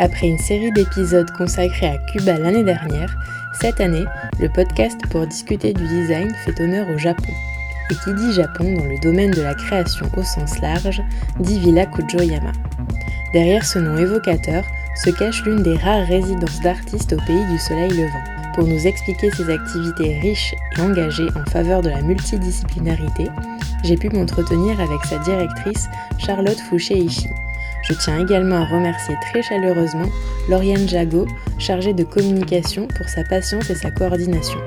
Après une série d'épisodes consacrés à Cuba l'année dernière, cette année, le podcast pour discuter du design fait honneur au Japon. Et qui dit Japon dans le domaine de la création au sens large, dit Villa Kujoyama. Derrière ce nom évocateur se cache l'une des rares résidences d'artistes au pays du soleil levant. Pour nous expliquer ses activités riches et engagées en faveur de la multidisciplinarité, j'ai pu m'entretenir avec sa directrice Charlotte Fouché-Ishii. Je tiens également à remercier très chaleureusement Lauriane Jago, chargée de communication, pour sa patience et sa coordination.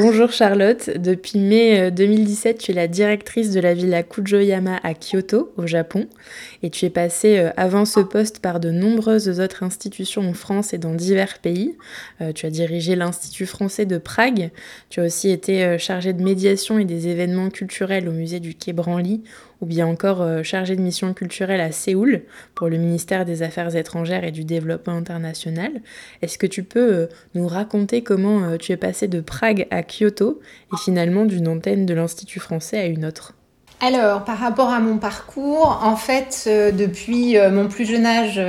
Bonjour Charlotte, depuis mai 2017 euh, tu es la directrice de la villa Kujoyama à Kyoto au Japon et tu es passée euh, avant ce poste par de nombreuses autres institutions en France et dans divers pays. Euh, tu as dirigé l'Institut français de Prague, tu as aussi été chargée de médiation et des événements culturels au musée du Quai Branly ou bien encore euh, chargé de mission culturelle à Séoul pour le ministère des Affaires étrangères et du Développement international. Est-ce que tu peux euh, nous raconter comment euh, tu es passé de Prague à Kyoto et finalement d'une antenne de l'Institut français à une autre? Alors, par rapport à mon parcours, en fait, depuis mon plus jeune âge,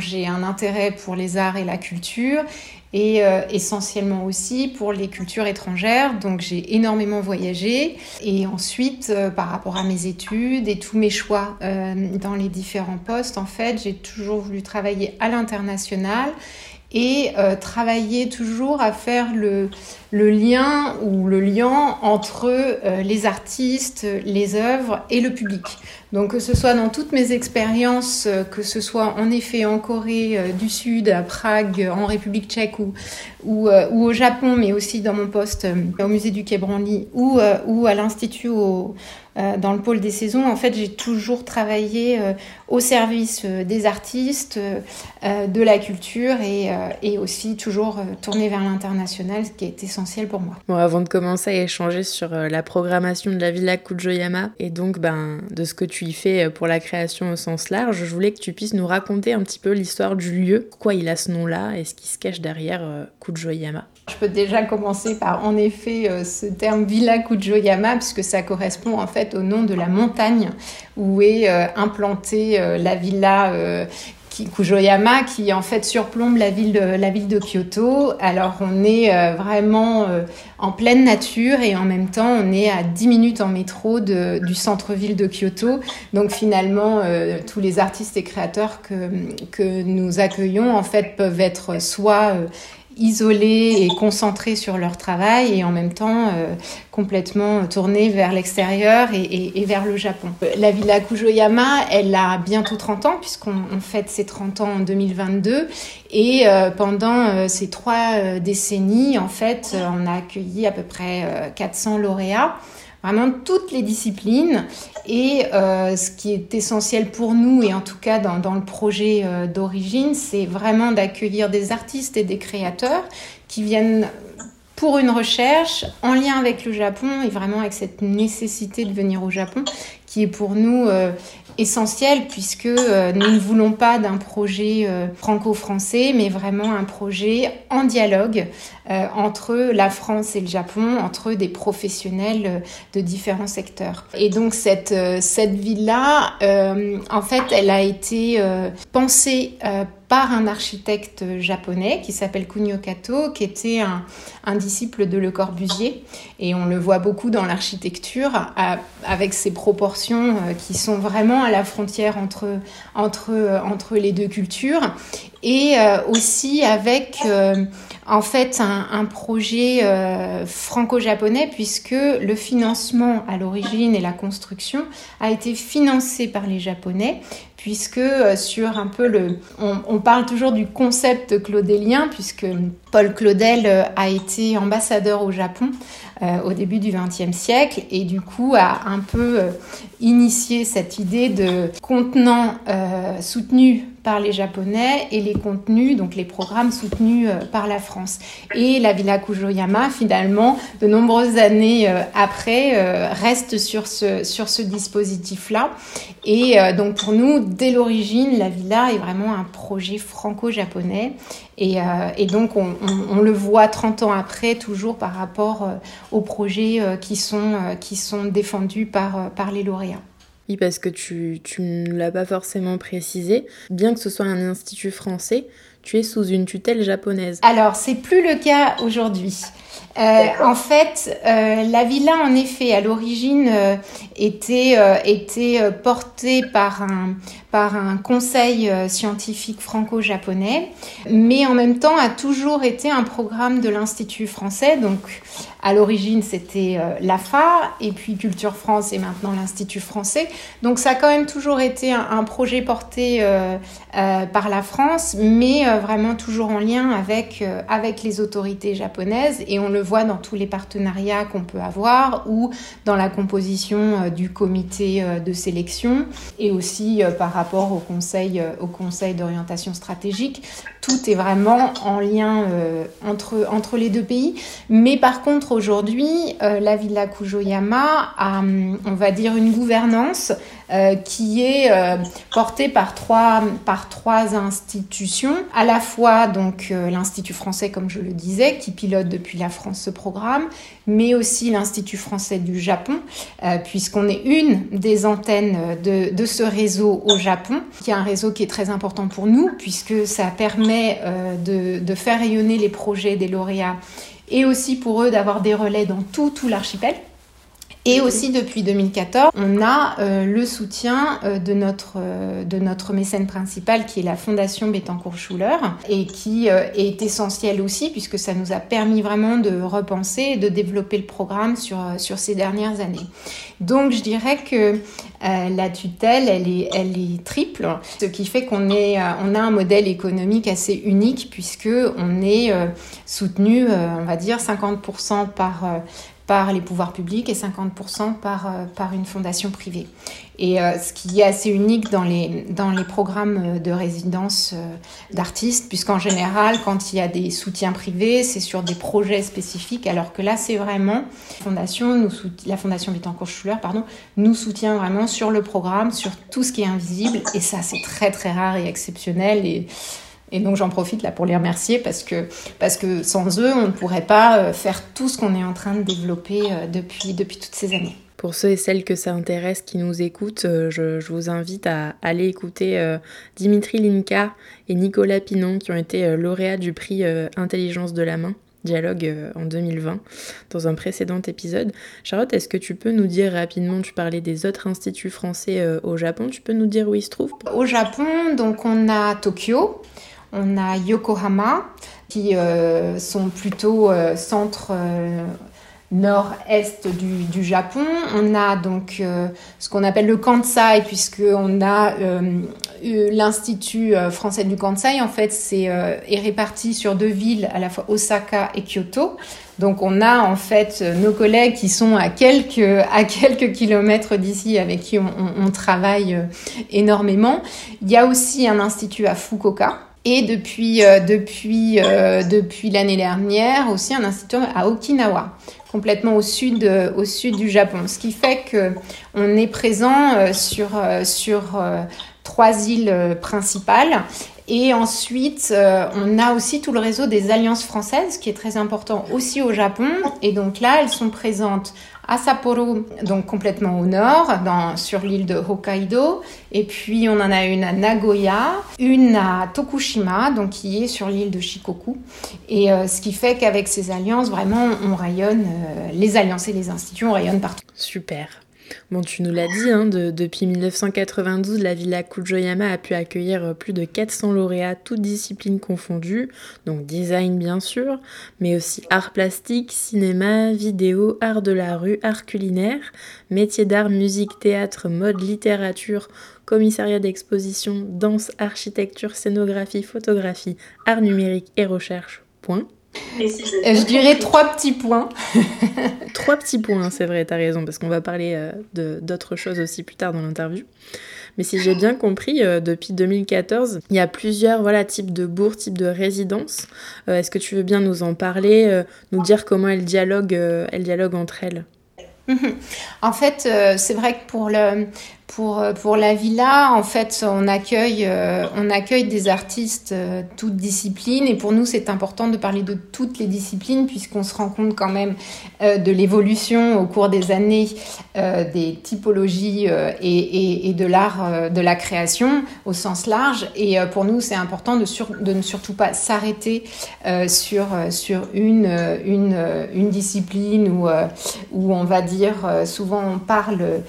j'ai un intérêt pour les arts et la culture et euh, essentiellement aussi pour les cultures étrangères. Donc j'ai énormément voyagé et ensuite euh, par rapport à mes études et tous mes choix euh, dans les différents postes, en fait, j'ai toujours voulu travailler à l'international et travailler toujours à faire le, le, lien ou le lien entre les artistes, les œuvres et le public. Donc que ce soit dans toutes mes expériences, euh, que ce soit en effet en Corée euh, du Sud, à Prague, en République tchèque ou, ou, euh, ou au Japon, mais aussi dans mon poste au musée du Quai Branly ou, ou à l'Institut au, dans le pôle des saisons, en fait, j'ai toujours travaillé au service des artistes, de la culture et, aussi toujours tourné vers l'international, ce qui est essentiel pour moi. Bon, avant de commencer à échanger sur la programmation de la Villa Kujoyama et donc ben, de ce que tu y fais euh, pour la création au sens large, je voulais que tu puisses nous raconter un petit peu l'histoire du lieu, pourquoi il a ce nom-là et ce qui se cache derrière euh, Kujoyama. Je peux déjà commencer par en effet euh, ce terme Villa Kujoyama puisque ça correspond en fait au nom de la montagne où est implantée la villa Kujoyama qui en fait surplombe la ville de, Kyoto. Alors on est euh, vraiment euh, en pleine nature et en même temps on est à 10 minutes en métro du centre-ville de Kyoto. Donc finalement euh, tous les artistes et créateurs que, que nous accueillons en fait peuvent être soit isolés et concentrés sur leur travail et en même temps euh, complètement tournés vers l'extérieur et, vers le Japon. La Villa Kujoyama, elle a bientôt 30 ans puisqu'on fête ses 30 ans en 2022 et euh, pendant euh, ces trois décennies, en fait, on a accueilli à peu près 400 lauréats vraiment toutes les disciplines. Et euh, ce qui est essentiel pour nous, et en tout cas dans, le projet euh, d'origine, c'est vraiment d'accueillir des artistes et des créateurs qui viennent pour une recherche en lien avec le Japon et vraiment avec cette nécessité de venir au Japon qui est pour nous euh, essentiel puisque euh, nous ne voulons pas d'un projet euh, franco-français mais vraiment un projet en dialogue entre la France et le Japon, entre des professionnels de différents secteurs. Et donc cette, cette ville-là, en fait, elle a été pensée par un architecte japonais qui s'appelle Kunio Kato, qui était un, disciple de Le Corbusier. Et on le voit beaucoup dans l'architecture, avec ses proportions euh, qui sont vraiment à la frontière entre, entre, euh, entre les deux cultures. Et euh, aussi avec en fait un, un projet franco-japonais puisque le financement à l'origine et la construction a été financé par les Japonais puisque euh, sur un peu le... On, parle toujours du concept claudélien, puisque Paul Claudel euh, a été ambassadeur au Japon au début du XXe siècle, et du coup a un peu initié cette idée de contenant soutenu par les Japonais et les contenus, donc les programmes soutenus euh, par la France. Et la Villa Kujoyama, finalement, de nombreuses années euh, après, euh, reste sur ce, sur ce dispositif-là. Et donc pour nous, dès l'origine, la villa est vraiment un projet franco-japonais. Et, et, donc on, on, on, le voit 30 ans après, toujours par rapport aux projets qui, sont, qui sont défendus par, par les lauréats. Oui, parce que tu, tu ne l'as pas forcément précisé. Bien que ce soit un institut français, tu es sous une tutelle japonaise. Alors, c'est plus le cas aujourd'hui. Euh, en fait, euh, la villa, en effet, à l'origine, euh, était, était portée par un, par un conseil scientifique franco-japonais, mais en même temps a toujours été un programme de l'Institut français. Donc, à l'origine, c'était l'AFA, et puis Culture France, et maintenant l'Institut français. Donc, ça a quand même toujours été un, projet porté par la France, mais vraiment toujours en lien avec, avec les autorités japonaises, et on le voit dans tous les partenariats qu'on peut avoir ou dans la composition euh, du comité euh, de sélection et aussi euh, par rapport au conseil, au conseil d'orientation stratégique. Tout est vraiment en lien entre, entre les deux pays. Mais par contre, aujourd'hui, la Villa Kujoyama a, on va dire, une gouvernance qui est portée par trois, par trois institutions, à la fois donc l'Institut français, comme je le disais, qui pilote depuis la France ce programme, mais aussi l'Institut français du Japon, euh, puisqu'on est une des antennes de, ce réseau au Japon, qui est un réseau qui est très important pour nous, puisque ça permet euh, de, de faire rayonner les projets des lauréats et aussi pour eux d'avoir des relais dans tout, tout l'archipel. Et aussi depuis 2014, on a euh, le soutien euh, de, notre, euh, de notre mécène principal qui est la Fondation Bettencourt-Schuller et qui est essentiel aussi puisque ça nous a permis vraiment de repenser et de développer le programme sur, sur ces dernières années. Donc je dirais que la tutelle, elle est, elle est triple, ce qui fait qu'on est, on a un modèle économique assez unique puisque on est soutenu, on va dire, 50% par par les pouvoirs publics et 50% par, euh, par une fondation privée. Et euh, ce qui est assez unique dans les, dans les programmes de résidence euh, d'artistes, puisqu'en général, quand il y a des soutiens privés, c'est sur des projets spécifiques, alors que là, c'est vraiment la fondation, nous, nous soutient vraiment sur le programme, sur tout ce qui est invisible, et ça, c'est très très rare et exceptionnel. Et donc j'en profite là pour les remercier parce que, parce que sans eux, on ne pourrait pas euh, faire tout ce qu'on est en train de développer euh, depuis, depuis toutes ces années. Pour ceux et celles que ça intéresse, qui nous écoutent, euh, je, je vous invite à aller écouter Dimitri Linka et Nicolas Pinon qui ont été lauréats du prix Intelligence de la main dialogue en 2020 dans un précédent épisode. Charlotte, est-ce que tu peux nous dire rapidement, tu parlais des autres instituts français au Japon, tu peux nous dire où ils se trouvent? Au Japon, donc on a Tokyo, on a Yokohama, qui euh, sont plutôt euh, centre euh, nord-est du, Japon. On a donc ce qu'on appelle le Kansai, puisqu'on a l'Institut français du Kansai. En fait, c'est est réparti sur deux villes, à la fois Osaka et Kyoto. Donc on a en fait nos collègues qui sont à quelques, à quelques kilomètres d'ici avec qui on travaille énormément. Il y a aussi un institut à Fukuoka et depuis, euh, depuis, euh, depuis l'année dernière, aussi un institut à Okinawa, complètement au sud, euh, au sud du Japon. Ce qui fait qu'on est présent sur, sur trois îles principales. Et ensuite, on a aussi tout le réseau des alliances françaises, qui est très important aussi au Japon. Et donc là, elles sont présentes à Sapporo, donc complètement au nord, sur l'île de Hokkaido. Et puis on en a une à Nagoya, une à Tokushima, donc qui est sur l'île de Shikoku. Et euh, ce qui fait qu'avec ces alliances, vraiment, on rayonne, euh, les alliances et les instituts, on rayonne partout. Super. Bon, tu nous l'as dit, hein, depuis 1992, la Villa Kujoyama a pu accueillir euh, plus de 400 lauréats, toutes disciplines confondues, donc design bien sûr, mais aussi art plastique, cinéma, vidéo, art de la rue, art culinaire, métiers d'art, musique, théâtre, mode, littérature, commissariat d'exposition, danse, architecture, scénographie, photographie, art numérique et recherche. Point. Je dirais trois petits points. trois petits points, c'est vrai, tu as raison, parce qu'on va parler d'autres choses aussi plus tard dans l'interview. Mais si j'ai bien compris, euh, depuis 2014, il y a plusieurs voilà, types de bourgs, types de résidences. Euh, est-ce que tu veux bien nous en parler, euh, nous dire comment elles dialoguent, elles dialoguent entre elles? En fait, c'est vrai que pour le, pour, euh, pour la villa, en fait, on accueille, euh, des artistes euh, toutes disciplines et pour nous, c'est important de parler de toutes les disciplines puisqu'on se rend compte quand même de l'évolution au cours des années des typologies et, de l'art de la création au sens large. Et pour nous, c'est important de, ne surtout pas s'arrêter sur, une discipline où, où on va dire, souvent on parle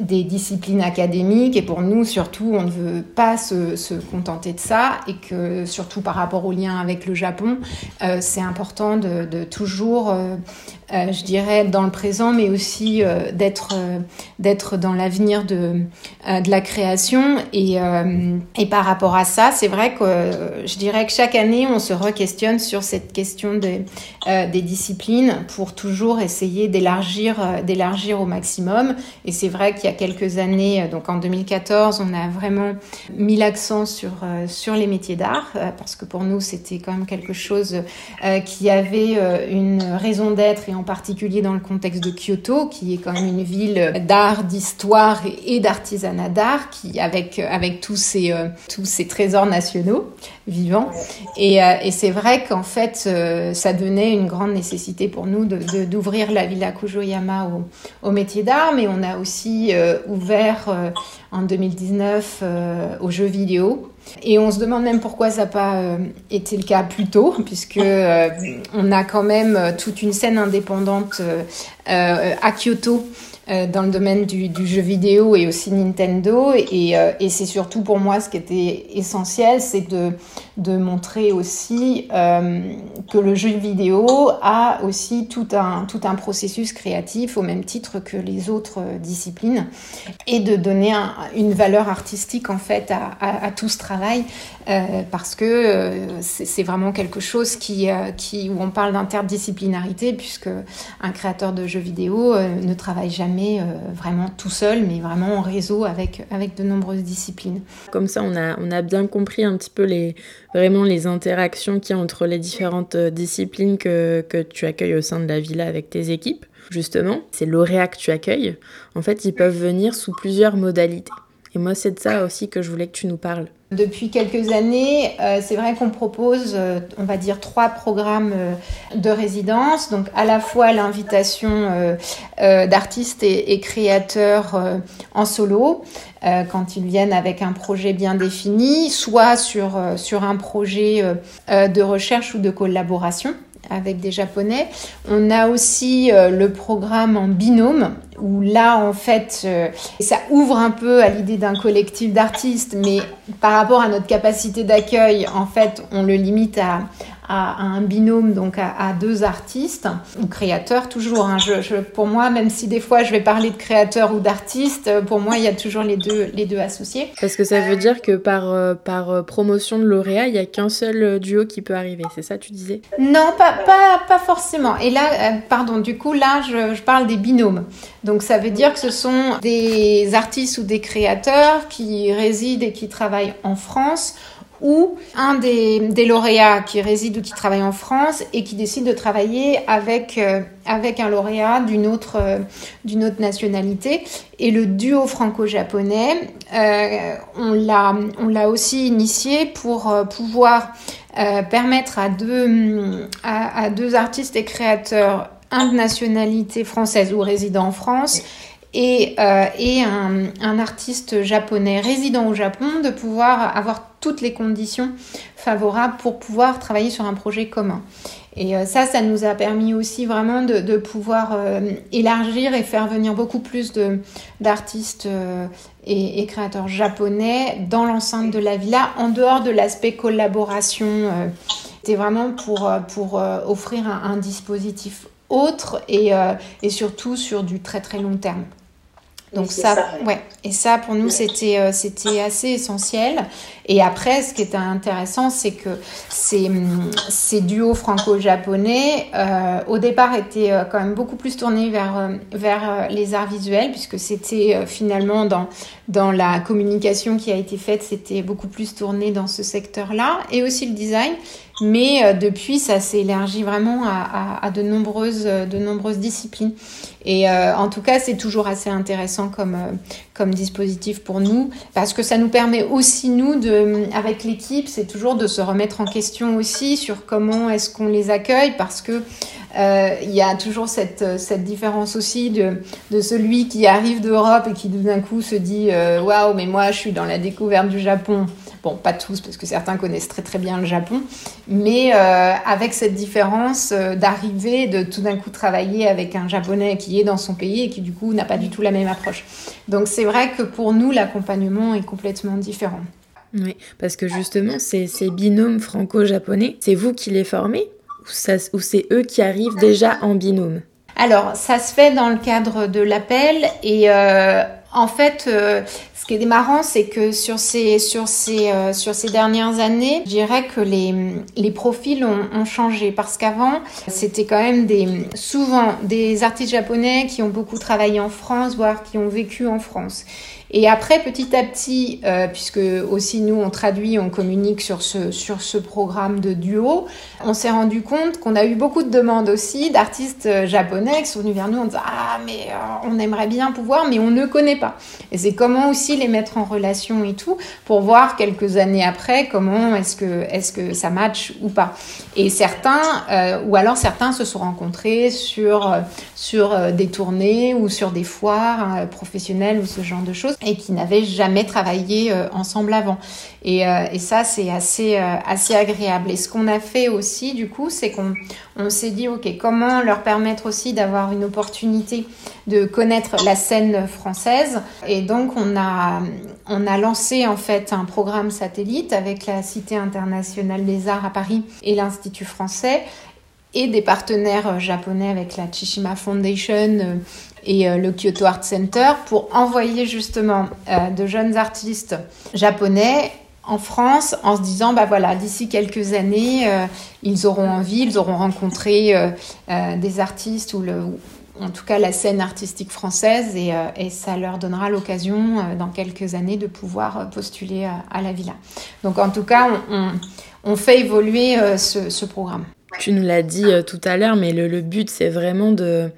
des discipline académique et pour nous surtout on ne veut pas se, se, contenter de ça et que surtout par rapport au lien avec le Japon euh, c'est important de, toujours euh, euh, je dirais, dans le présent, mais aussi d'être d'être dans l'avenir de, de la création. Et, et par rapport à ça, c'est vrai que je dirais que chaque année, on se re-questionne sur cette question des, des disciplines pour toujours essayer d'élargir d'élargir au maximum. Et c'est vrai qu'il y a quelques années, donc en 2014, on a vraiment mis l'accent sur, sur les métiers d'art, parce que pour nous, c'était quand même quelque chose qui avait une raison d'être et en particulier dans le contexte de Kyoto, qui est quand même une ville d'art, d'histoire et, d'artisanat d'art, qui avec avec tous ces euh, tous ces trésors nationaux vivants. Et, euh, c'est vrai qu'en fait, euh, ça donnait une grande nécessité pour nous de d'ouvrir la villa Kujoyama au, au métier d'art, mais on a aussi ouvert en 2019 aux jeux vidéo. Et on se demande même pourquoi ça n'a pas euh, été le cas plus tôt, puisque euh, on a quand même euh, toute une scène indépendante à Kyoto euh, dans le domaine du, jeu vidéo et aussi Nintendo. Et, euh, et c'est surtout pour moi ce qui était essentiel, c'est de, montrer aussi euh, que le jeu vidéo a aussi tout un, processus créatif au même titre que les autres disciplines et de donner un, une valeur artistique en fait à tout ce travail parce que c'est vraiment quelque chose qui, qui, où on parle d'interdisciplinarité puisque un créateur de jeux vidéo ne travaille jamais euh, vraiment tout seul, mais vraiment en réseau avec, avec de nombreuses disciplines. Comme ça, on a, on a bien compris un petit peu les, vraiment les interactions qu'il y a entre les différentes euh, disciplines que, que tu accueilles au sein de la villa avec tes équipes. Justement, ces lauréats que tu accueilles, en fait, ils peuvent venir sous plusieurs modalités. Et moi, c'est de ça aussi que je voulais que tu nous parles. Depuis quelques années, euh, c'est vrai qu'on propose, euh, on va dire, trois programmes euh, de résidence. Donc, à la fois l'invitation d'artistes et, créateurs en solo, quand ils viennent avec un projet bien défini, soit sur un projet de recherche ou de collaboration avec des Japonais. On a aussi le programme en binôme où là, en fait, euh, ça ouvre un peu à l'idée d'un collectif d'artistes, mais par rapport à notre capacité d'accueil, en fait, on le limite à, à, un binôme, donc à, deux artistes, ou créateurs toujours. Hein. Je, pour moi, même si des fois je vais parler de créateurs ou d'artistes, pour moi, il y a toujours les deux, les deux associés. Parce que ça veut dire que par, euh, par euh, promotion de lauréat, il n'y a qu'un seul duo qui peut arriver, c'est ça tu disais? Non, pas, pas, pas forcément. Et là, pardon, du coup, là, je, je parle des binômes. Donc ça veut dire que ce sont des artistes ou des créateurs qui résident et qui travaillent en France ou un des, lauréats qui réside ou qui travaille en France et qui décide de travailler avec, euh, avec un lauréat d'une autre, euh, autre nationalité. Et le duo franco-japonais, euh, on, l'a, aussi initié pour pouvoir permettre à deux, à, à deux artistes et créateurs un de nationalité française ou résident en France et, euh, un, artiste japonais résident au Japon de pouvoir avoir toutes les conditions favorables pour pouvoir travailler sur un projet commun. Et euh, ça, ça nous a permis aussi vraiment de, pouvoir euh, élargir et faire venir beaucoup plus d'artistes et, créateurs japonais dans l'enceinte de la villa, en dehors de l'aspect collaboration. C'était vraiment pour, pour offrir un, un dispositif autre et, et surtout sur du très très long terme. Donc ça, ouais. Et ça, pour nous, c'était euh, c'était assez essentiel. Et après, ce qui est intéressant, c'est que ces, ces duos franco-japonais, euh, au départ, étaient euh, quand même beaucoup plus tournés vers, euh, vers les arts visuels, puisque c'était finalement dans, dans la communication qui a été faite, c'était beaucoup plus tourné dans ce secteur-là, et aussi le design. Mais euh, depuis, ça s'est élargi vraiment à, de, nombreuses, de nombreuses disciplines. Et euh, en tout cas, c'est toujours assez intéressant comme, euh, dispositif pour nous, parce que ça nous permet aussi, nous, avec l'équipe, c'est toujours de se remettre en question aussi sur comment est-ce qu'on les accueille, parce que il y a toujours cette, différence aussi de celui qui arrive d'Europe et qui d'un coup se dit waouh, mais moi je suis dans la découverte du Japon. Bon, pas tous, parce que certains connaissent très très bien le Japon, mais euh, avec cette différence euh, d'arriver, de tout d'un coup travailler avec un Japonais qui est dans son pays et qui du coup n'a pas du tout la même approche. Donc c'est vrai que pour nous, l'accompagnement est complètement différent. Oui, parce que justement, ces, ces binômes franco-japonais, c'est vous qui les formez ou, c'est eux qui arrivent déjà en binôme? Alors, ça se fait dans le cadre de l'appel et euh, en fait, euh, ce qui est marrant, c'est que sur ces, sur, ces, euh, sur ces dernières années, je dirais que les, les profils ont, ont changé parce qu'avant, c'était quand même des, souvent des artistes japonais qui ont beaucoup travaillé en France, voire qui ont vécu en France. Et après, petit à petit, euh, puisque aussi nous, on traduit, on communique sur ce, sur ce programme de duo, on s'est rendu compte qu'on a eu beaucoup de demandes aussi d'artistes euh, japonais qui sont venus vers nous en disant Ah, mais euh, on aimerait bien pouvoir, mais on ne connaît pas. Et c'est comment aussi les mettre en relation et tout, pour voir quelques années après comment est-ce que, est que ça match ou pas. Et certains, ou alors certains se sont rencontrés sur, sur des tournées ou sur des foires professionnelles ou ce genre de choses et qui n'avaient jamais travaillé euh, ensemble avant. Et, euh, ça, c'est assez, euh, assez agréable. Et ce qu'on a fait aussi, du coup, c'est qu'on on, s'est dit, OK, comment leur permettre aussi d'avoir une opportunité de connaître la scène française. Et donc, on a, on a lancé en fait un programme satellite avec la Cité internationale des arts à Paris et l'Institut français et des partenaires japonais avec la Chishima Foundation et euh, le Kyoto Art Center pour envoyer justement euh, de jeunes artistes japonais en France en se disant bah voilà d'ici quelques années euh, ils auront envie ils auront rencontré des artistes ou le en tout cas la scène artistique française et, et ça leur donnera l'occasion dans quelques années de pouvoir postuler à, la villa. Donc en tout cas on, fait évoluer ce, programme. Tu nous l'as dit tout à l'heure mais le but c'est vraiment de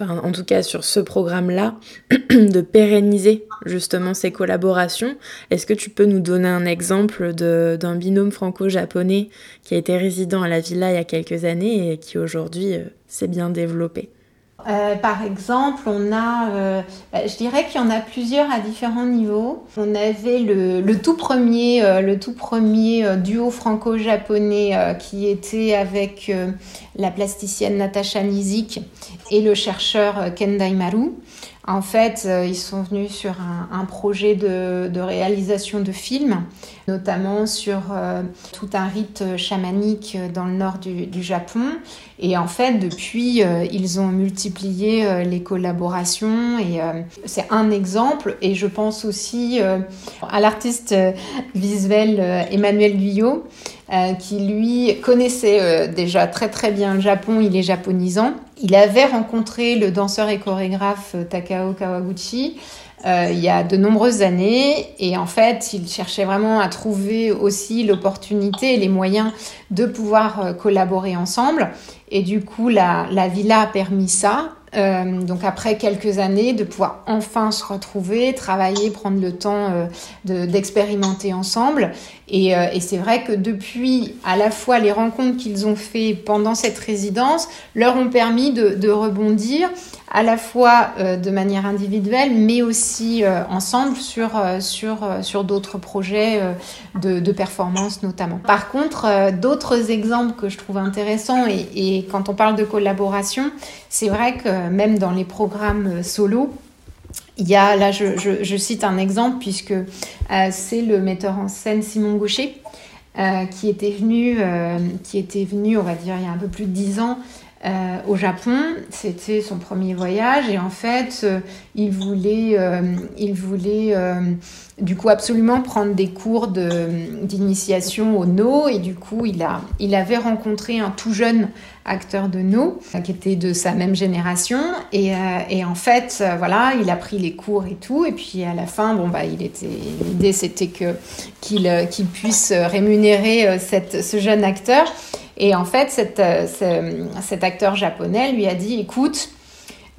en tout cas sur ce programme-là, de pérenniser justement ces collaborations. Est-ce que tu peux nous donner un exemple d'un binôme franco-japonais qui a été résident à la villa il y a quelques années et qui aujourd'hui euh, s'est bien développé? Euh, par exemple, on a, euh, bah, je dirais qu'il y en a plusieurs à différents niveaux. On avait le, tout premier, le tout premier duo franco-japonais qui était avec la plasticienne Natasha Nizik et le chercheur Ken Daimaru. En fait, ils sont venus sur un, projet de, réalisation de films, notamment sur tout un rite chamanique dans le nord du Japon. Et en fait, depuis, euh, ils ont multiplié euh, les collaborations et euh, c'est un exemple. Et je pense aussi à l'artiste visuel Emmanuel Guyot, qui lui connaissait déjà très très bien le Japon, il est japonisant. Il avait rencontré le danseur et chorégraphe Takao Kawaguchi euh, il y a de nombreuses années et en fait il cherchait vraiment à trouver aussi l'opportunité et les moyens de pouvoir euh, collaborer ensemble et du coup la, la villa a permis ça euh, donc après quelques années, de pouvoir enfin se retrouver, travailler, prendre le temps euh, d'expérimenter ensemble. Et, euh, et c'est vrai que depuis, à la fois les rencontres qu'ils ont fait pendant cette résidence leur ont permis de, de rebondir à la fois euh, de manière individuelle, mais aussi ensemble sur, sur, sur d'autres projets de, de, performance notamment. Par contre, d'autres exemples que je trouve intéressants, et quand on parle de collaboration, c'est vrai que même dans les programmes solo, il y a, là je, cite un exemple puisque euh, c'est le metteur en scène Simon Gaucher euh, qui était venu, euh, qui était venu, on va dire, il y a un peu plus de dix ans au Japon. C'était son premier voyage et en fait, il voulait, il voulait du coup absolument prendre des cours d'initiation au No et du coup il, a, il avait rencontré un tout jeune acteur de No qui était de sa même génération. Et, et en fait voilà il a pris les cours et tout. Et puis à la fin bon bah il était l'idée c'était que qu'il qu'il puisse rémunérer cette, ce jeune acteur. Et en fait, euh, cet acteur japonais lui a dit, écoute,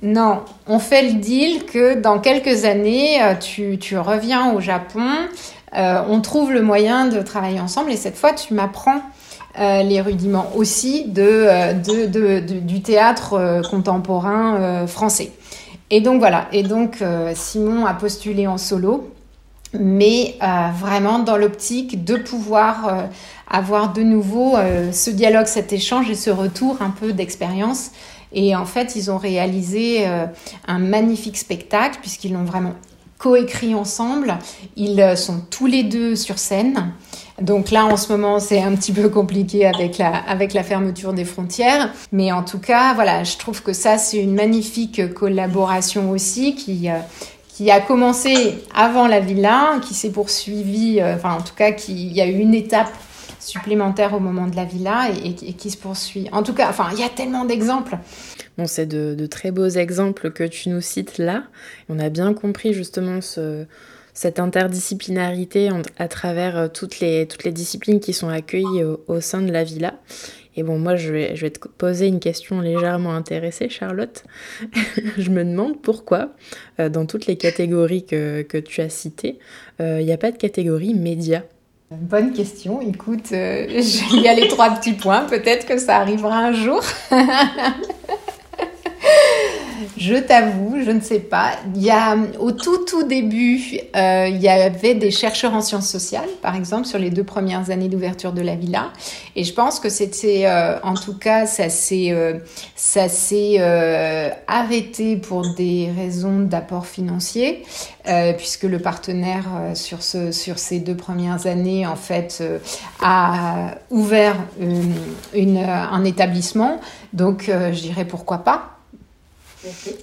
non, on fait le deal que dans quelques années, euh, tu, reviens au Japon, euh, on trouve le moyen de travailler ensemble et cette fois, tu m'apprends les rudiments aussi de, du théâtre contemporain français. Et donc voilà, et donc Simon a postulé en solo mais vraiment dans l'optique de pouvoir avoir de nouveau euh, ce dialogue, cet échange et ce retour un peu d'expérience. Et en fait, ils ont réalisé euh, un magnifique spectacle puisqu'ils l'ont vraiment coécrit ensemble. Ils euh, sont tous les deux sur scène. Donc là, en ce moment, c'est un petit peu compliqué avec la, fermeture des frontières. Mais en tout cas, voilà, je trouve que ça, c'est une magnifique collaboration aussi qui, qui a commencé avant la villa, qui s'est poursuivie, enfin en tout cas, qui, il y a eu une étape supplémentaire au moment de la villa et, qui se poursuit. En tout cas, enfin, il y a tellement d'exemples. Bon, c'est de, très beaux exemples que tu nous cites là. On a bien compris justement cette interdisciplinarité à travers euh, toutes les, toutes les disciplines qui sont accueillies au, sein de la villa. Et bon, moi, je vais, je vais, te poser une question légèrement intéressée, Charlotte. je me demande pourquoi, euh, dans toutes les catégories que, que tu as citées, euh, il n'y a pas de catégorie média. Bonne question. Écoute, euh, il y a les trois petits points. Peut-être que ça arrivera un jour. Je t'avoue, je ne sais pas. Il y a, au tout tout début, euh, il y avait des chercheurs en sciences sociales, par exemple, sur les deux premières années d'ouverture de la villa. Et je pense que c'était, euh, en tout cas, ça s'est, euh, arrêté pour des raisons d'apport financier, puisque le partenaire sur ce, sur ces deux premières années, en fait, a ouvert une, un établissement. Donc, je dirais pourquoi pas.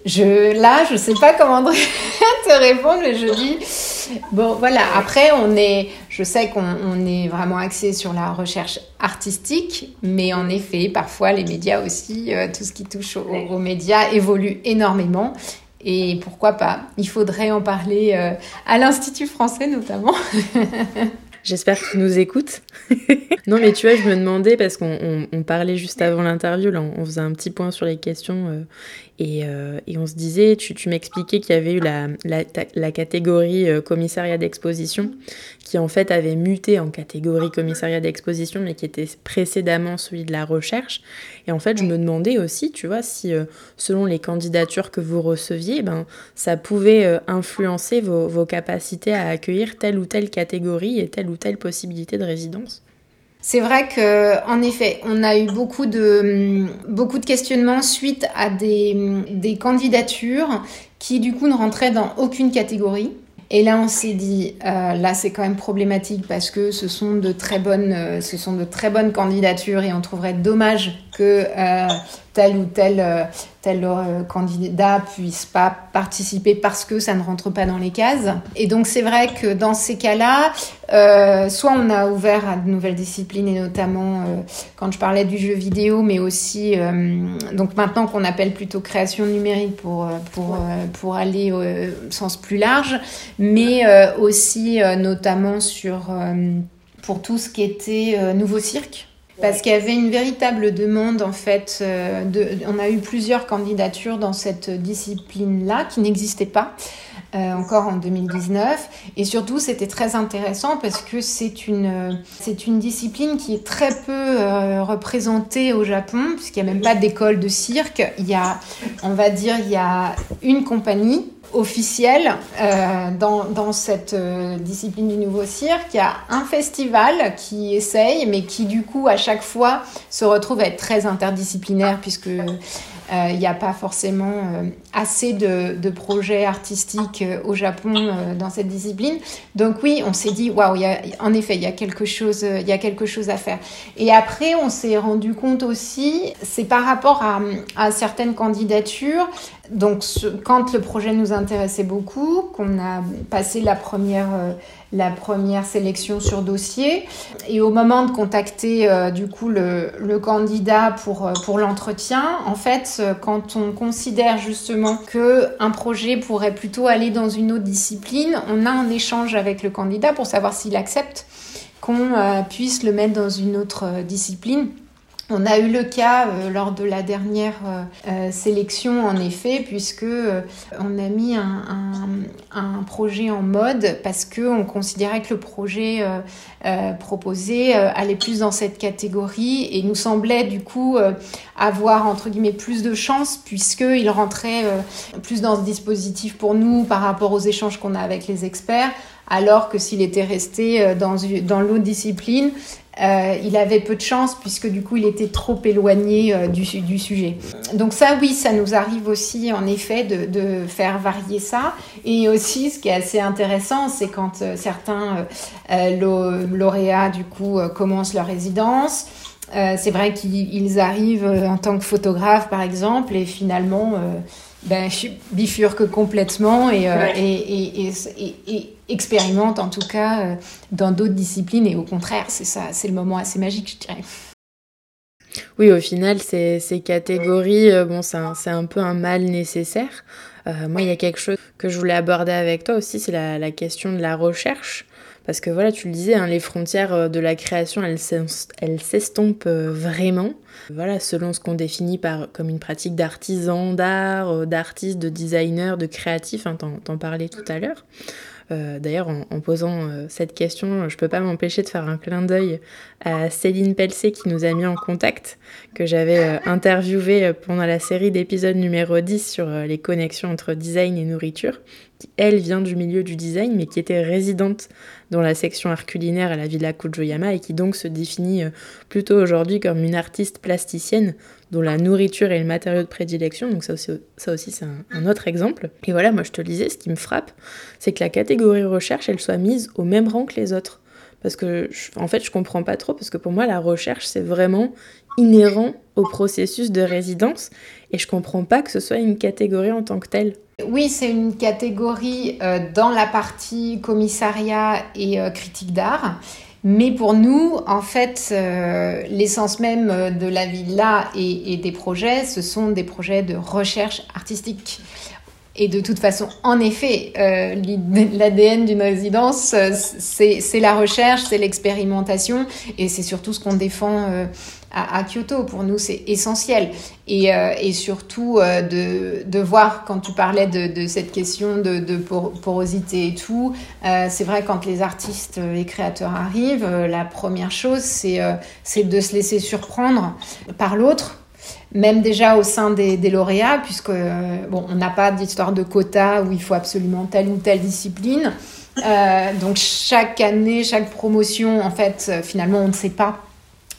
Je, là, je sais pas comment te répondre, mais je dis, bon, voilà. Après, on est, je sais qu'on est vraiment axé sur la recherche artistique, mais en effet, parfois, les médias aussi, euh, tout ce qui touche aux, médias évolue énormément. Et pourquoi pas? Il faudrait en parler euh, à l'Institut français notamment. J'espère qu'ils nous écoutent. non, mais tu vois, je me demandais, parce qu'on parlait juste avant l'interview, là, on, faisait un petit point sur les questions, euh, euh, et, on se disait, tu, m'expliquais qu'il y avait eu la, la, catégorie euh, commissariat d'exposition, qui en fait avait muté en catégorie commissariat d'exposition, mais qui était précédemment celui de la recherche. Et en fait, je me demandais aussi, tu vois, si selon les candidatures que vous receviez, ben, ça pouvait influencer vos, vos capacités à accueillir telle ou telle catégorie et telle ou telle possibilité de résidence. C'est vrai que, en effet, on a eu beaucoup de, beaucoup de questionnements suite à des, des candidatures qui, du coup, ne rentraient dans aucune catégorie. Et là, on s'est dit, euh, là, c'est quand même problématique parce que ce sont de très bonnes, euh, ce sont de très bonnes candidatures et on trouverait dommage que euh, tel ou tel, euh, tel euh, candidat puisse pas participer parce que ça ne rentre pas dans les cases. Et donc c'est vrai que dans ces cas-là, soit on a ouvert à de nouvelles disciplines et notamment quand je parlais du jeu vidéo, mais aussi donc maintenant qu'on appelle plutôt création numérique pour pour pour aller au sens plus large, mais aussi notamment sur pour tout ce qui était nouveau cirque. Parce qu'il y avait une véritable demande, en fait. Euh, de, on a eu plusieurs candidatures dans cette discipline-là qui n'existaient pas. Euh, encore en 2019. Et surtout, c'était très intéressant parce que c'est une, c'est une discipline qui est très peu euh, représentée au Japon, puisqu'il n'y a même pas d'école de cirque. Il y a, on va dire, il y a une compagnie officielle euh, dans, cette euh, discipline du nouveau cirque. Il y a un festival qui essaye, mais qui du coup à chaque fois se retrouve à être très interdisciplinaire puisque il n'y a pas forcément assez de, projets artistiques au Japon dans cette discipline. Donc oui, on s'est dit, waouh, en effet, il y, a quelque chose, il y a quelque chose à faire. Et après, on s'est rendu compte aussi, c'est par rapport à certaines candidatures, donc, quand le projet nous intéressait beaucoup, qu'on a passé la première, euh, la première sélection sur dossier, et au moment de contacter euh, du coup le, candidat pour, euh, pour l'entretien, en fait, quand on considère justement que un projet pourrait plutôt aller dans une autre discipline, on a un échange avec le candidat pour savoir s'il accepte qu'on puisse le mettre dans une autre discipline. On a eu le cas euh, lors de la dernière euh, euh, sélection, en effet, puisque on a mis un, projet en mode parce qu'on considérait que le projet proposé allait plus dans cette catégorie et nous semblait du coup avoir entre guillemets plus de chance puisqu'il rentrait plus dans ce dispositif pour nous par rapport aux échanges qu'on a avec les experts alors que s'il était resté dans, dans l'autre discipline, euh, il avait peu de chance puisque du coup il était trop éloigné euh, du, sujet. Donc ça oui, ça nous arrive aussi en effet de, faire varier ça. Et aussi ce qui est assez intéressant, c'est quand euh, certains lauréats du coup commencent leur résidence. c'est vrai qu'ils arrivent en tant que photographe par exemple et finalement ben, je bifurque complètement et, et, et expérimente en tout cas euh, dans d'autres disciplines et au contraire, c'est ça, c'est le moment assez magique, je dirais. Oui, au final, ces, ces catégories, euh, bon, c'est un, peu un mal nécessaire. Euh, moi, il y a quelque chose que je voulais aborder avec toi aussi, c'est la, la, question de la recherche. Parce que voilà, tu le disais, hein, les frontières de la création, elles s'estompent vraiment. Voilà, selon ce qu'on définit par, comme une pratique d'artisan, d'art, d'artiste, de designer, de créatif, hein, t'en parlais tout à l'heure. Euh, d'ailleurs, en, posant euh, cette question, je ne peux pas m'empêcher de faire un clin d'œil à Céline Pelcé qui nous a mis en contact, que j'avais euh, interviewé pendant la série d'épisodes numéro 10 sur les connexions entre design et nourriture, qui elle vient du milieu du design mais qui était résidente dans la section art culinaire à la Villa Kujoyama et qui donc se définit plutôt aujourd'hui comme une artiste plasticienne dont la nourriture est le matériau de prédilection. Donc ça aussi, aussi c'est un, autre exemple. Et voilà, moi je te le disais, ce qui me frappe, c'est que la catégorie recherche, elle soit mise au même rang que les autres. Parce que, en fait, je comprends pas trop, parce que pour moi, la recherche, c'est vraiment inhérent au processus de résidence, et je comprends pas que ce soit une catégorie en tant que telle. Oui, c'est une catégorie euh, dans la partie commissariat et euh, critique d'art. Mais pour nous, en fait, euh, l'essence même de la villa et, des projets, ce sont des projets de recherche artistique. Et de toute façon, en effet, l'ADN d'une résidence, c'est la recherche, c'est l'expérimentation, et c'est surtout ce qu'on défend à, Kyoto. Pour nous, c'est essentiel. Et, euh, surtout euh, de, voir, quand tu parlais de, cette question de, porosité et tout, euh, c'est vrai, quand les artistes et créateurs arrivent, la première chose, c'est de se laisser surprendre par l'autre. Même déjà au sein des, des lauréats, puisque bon, on n'a pas d'histoire de quota où il faut absolument telle ou telle discipline. donc chaque année, chaque promotion, en fait, finalement, on ne sait pas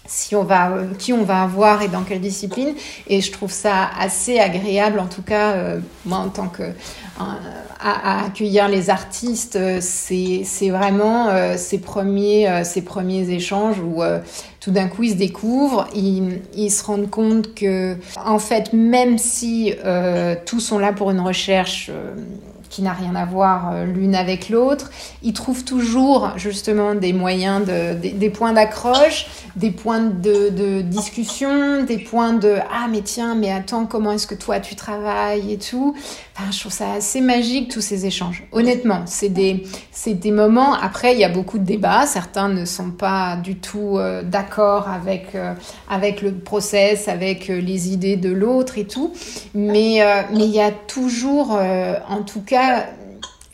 si on va, qui on va avoir et dans quelle discipline. Et je trouve ça assez agréable, en tout cas, euh, moi en tant que à, accueillir les artistes, euh, c'est vraiment euh, ces, premiers, ces premiers échanges où tout d'un coup ils se découvrent, ils, ils, se rendent compte que, en fait, même si tous sont là pour une recherche qui n'a rien à voir euh, l'une avec l'autre. Ils trouvent toujours justement des moyens, de, des, points d'accroche, des points de, de, discussion, des points de ah mais tiens mais attends comment est-ce que toi tu travailles? et tout. Enfin, je trouve ça assez magique tous ces échanges. Honnêtement, c'est des des moments. Après il y a beaucoup de débats. Certains ne sont pas du tout euh, d'accord avec euh, avec le process, avec les idées de l'autre et tout. Mais il y a toujours en tout cas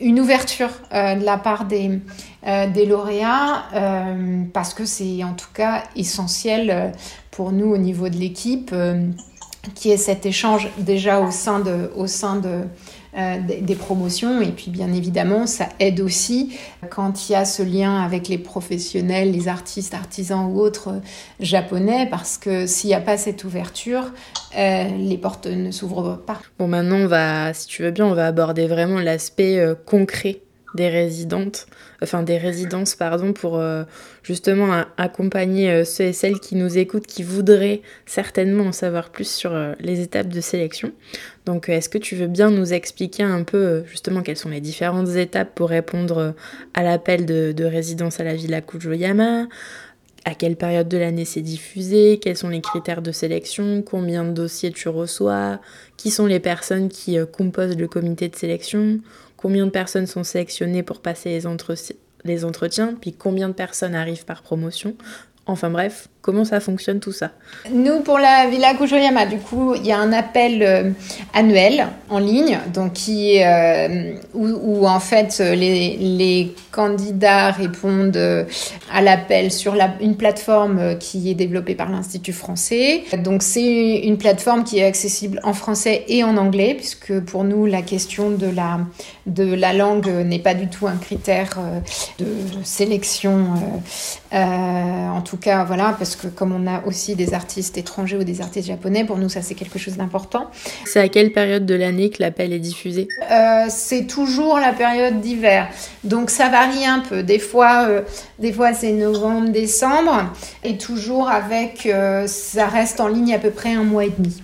une ouverture euh, de la part des, euh, des lauréats euh, parce que c'est en tout cas essentiel pour nous au niveau de l'équipe qui est cet échange déjà au sein de, au sein de, euh, des, promotions. Et puis bien évidemment, ça aide aussi quand il y a ce lien avec les professionnels, les artistes, artisans ou autres japonais, parce que s'il n'y a pas cette ouverture, les portes ne s'ouvrent pas. Bon, maintenant, on va, si tu veux bien, on va aborder vraiment l'aspect concret des résidentes, enfin des résidences, pardon, pour euh, justement accompagner euh, ceux et celles qui nous écoutent, qui voudraient certainement en savoir plus sur euh, les étapes de sélection. Donc, est-ce que tu veux bien nous expliquer un peu justement quelles sont les différentes étapes pour répondre à l'appel de, de, résidence à la Villa Kujoyama? À quelle période de l'année c'est diffusé, quels sont les critères de sélection, combien de dossiers tu reçois, qui sont les personnes qui composent le comité de sélection, combien de personnes sont sélectionnées pour passer les, entretiens, puis combien de personnes arrivent par promotion. Enfin bref, Comment ça fonctionne tout ça Nous, pour la Villa Kujoyama, du coup, il y a un appel euh, annuel en ligne, donc qui, euh, où, en fait les, candidats répondent euh, à l'appel sur une plateforme qui est développée par l'Institut français. Donc c'est une plateforme qui est accessible en français et en anglais, puisque pour nous, la question de la, de la langue n'est pas du tout un critère de sélection. en tout cas, voilà, parce que comme on a aussi des artistes étrangers ou des artistes japonais, pour nous ça c'est quelque chose d'important. C'est à quelle période de l'année que l'appel est diffusé? Euh, C'est toujours la période d'hiver, donc ça varie un peu. Des fois, euh, des fois c'est novembre, décembre, et toujours avec, euh, ça reste en ligne à peu près un mois et demi.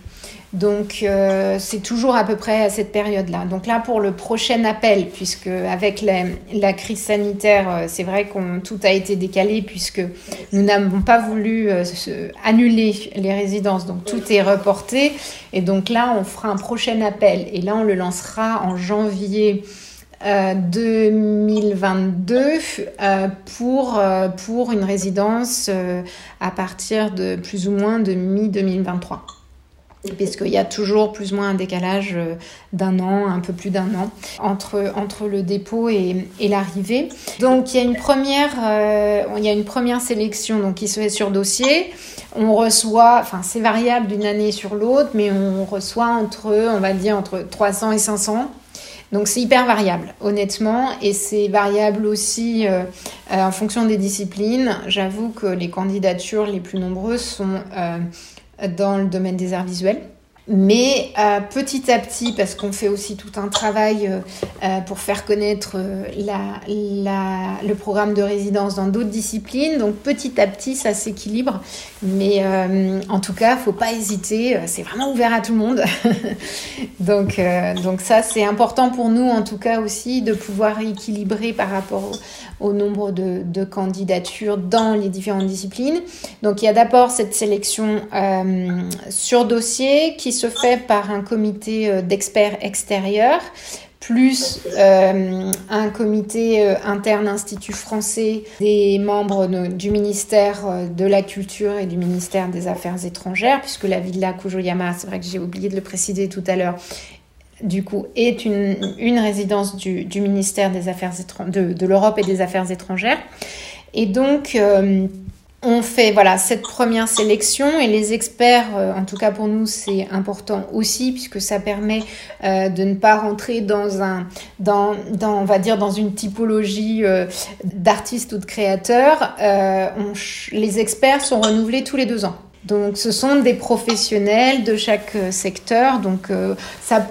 Donc euh, c'est toujours à peu près à cette période-là. Donc là pour le prochain appel, puisque avec la, crise sanitaire, euh, c'est vrai qu'on tout a été décalé puisque nous n'avons pas voulu euh, annuler les résidences, donc tout est reporté. Et donc là on fera un prochain appel et là on le lancera en janvier. 2022 pour, pour une résidence à partir de plus ou moins de mi-2023 puisqu'il y a toujours plus ou moins un décalage euh, d'un an, un peu plus d'un an, entre, entre le dépôt et, et l'arrivée. Donc il y a une première, euh, il y a une première sélection donc, qui se fait sur dossier. On reçoit, enfin c'est variable d'une année sur l'autre, mais on reçoit entre, on va dire, entre 300 et 500. Donc c'est hyper variable, honnêtement, et c'est variable aussi euh, en fonction des disciplines. J'avoue que les candidatures les plus nombreuses sont dans le domaine des arts visuels. Mais euh, petit à petit, parce qu'on fait aussi tout un travail euh, euh, pour faire connaître le programme de résidence dans d'autres disciplines, donc petit à petit, ça s'équilibre. Mais en tout cas, faut pas hésiter, c'est vraiment ouvert à tout le monde. donc, donc ça, c'est important pour nous, en tout cas aussi, de pouvoir équilibrer par rapport au, au nombre de, de, candidatures dans les différentes disciplines. Donc il y a d'abord cette sélection sur dossier qui se fait par un comité euh, d'experts extérieurs plus euh, un comité euh, interne Institut français des membres du ministère de la Culture et du ministère des Affaires étrangères, puisque la Villa Kujoyama, c'est vrai que j'ai oublié de le préciser tout à l'heure, du coup, est une, résidence du, du, ministère des Affaires de, de l'Europe et des Affaires étrangères. Et donc, on fait voilà cette première sélection et les experts, euh, en tout cas pour nous, c'est important aussi puisque ça permet euh, de ne pas rentrer dans un, dans, on va dire dans une typologie euh, d'artistes ou de créateurs. les experts sont renouvelés tous les deux ans. Donc, ce sont des professionnels de chaque euh, secteur. Donc, euh, ça,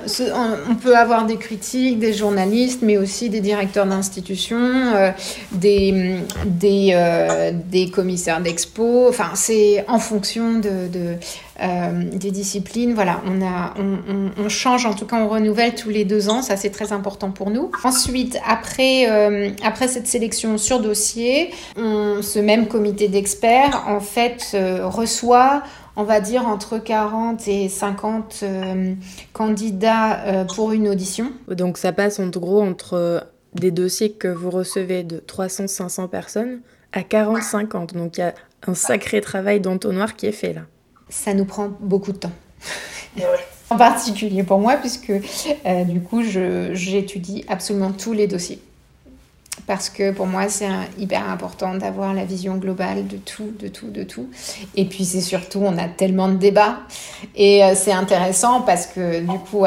on peut avoir des critiques, des journalistes, mais aussi des directeurs d'institutions, euh, des, des, des commissaires d'expo. Enfin, c'est en fonction de, de euh, des disciplines. Voilà, on, a, on, change, en tout cas on renouvelle tous les deux ans, ça c'est très important pour nous. Ensuite, après, euh, après cette sélection sur dossier, ce même comité d'experts en fait euh, reçoit on va dire entre 40 et 50 candidats pour une audition. Donc ça passe en gros entre des dossiers que vous recevez de 300-500 personnes à 40-50. Donc il y a un sacré travail d'entonnoir qui est fait là ça nous prend beaucoup de temps. en particulier pour moi, puisque euh, du coup, j'étudie absolument tous les dossiers. parce que pour moi, c'est hyper important d'avoir la vision globale de tout, de tout, de tout. Et puis, c'est surtout, on a tellement de débats. Et euh, c'est intéressant parce que, du coup,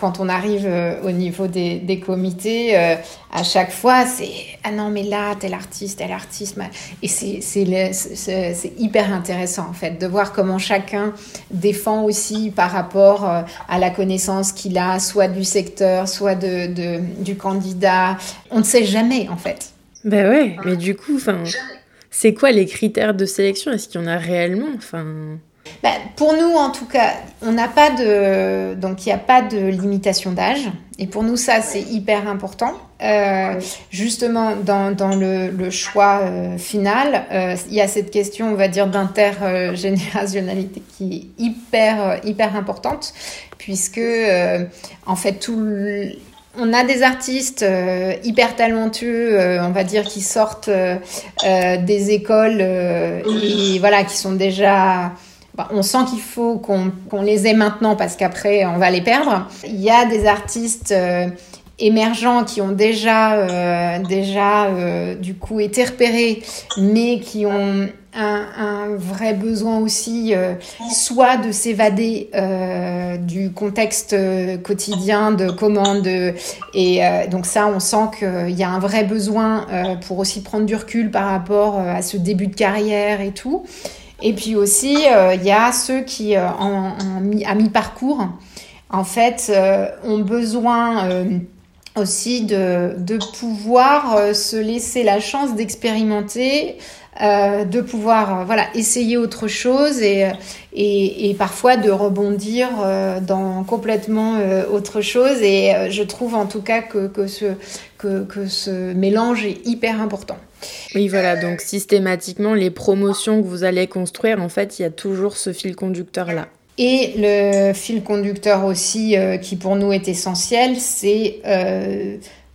quand on arrive euh, au niveau des, des comités, à chaque fois, c'est Ah non, mais là, tel artiste, tel artiste. Et c'est hyper intéressant, en fait, de voir comment chacun défend aussi par rapport à la connaissance qu'il a, soit du secteur, soit de, de du candidat. On ne sait jamais en fait. Ben ouais, mais du coup, c'est quoi les critères de sélection? Est-ce qu'il y en a réellement? Enfin. Ben, pour nous, en tout cas, on n'a pas de donc il n'y a pas de limitation d'âge et pour nous ça c'est hyper important. Euh, justement dans, dans le, le, choix euh, final, euh, il y a cette question on va dire d'intergénérationnalité qui est hyper hyper importante puisque en fait tout on a des artistes hyper talentueux, on va dire, qui sortent des écoles et voilà, qui sont déjà. Bah, on sent qu'il faut qu'on les ait maintenant parce qu'après on va les perdre. Il y a des artistes émergents qui ont déjà, déjà du coup été repérés, mais qui ont un, vrai besoin aussi, euh, soit de s'évader euh, du contexte euh, quotidien de commande. Et donc ça, on sent qu'il y a un vrai besoin pour aussi prendre du recul par rapport à ce début de carrière et tout. Et puis aussi, il y a ceux qui, en, à mi-parcours, en fait, ont besoin aussi de, de pouvoir se laisser la chance d'expérimenter euh, de pouvoir euh, voilà essayer autre chose et, et, et parfois de rebondir euh, dans complètement autre chose et je trouve en tout cas que, que, ce, que, que ce mélange est hyper important. Oui, voilà, donc systématiquement, les promotions que vous allez construire, en fait, il y a toujours ce fil conducteur-là. Et le fil conducteur aussi, qui pour nous est essentiel, c'est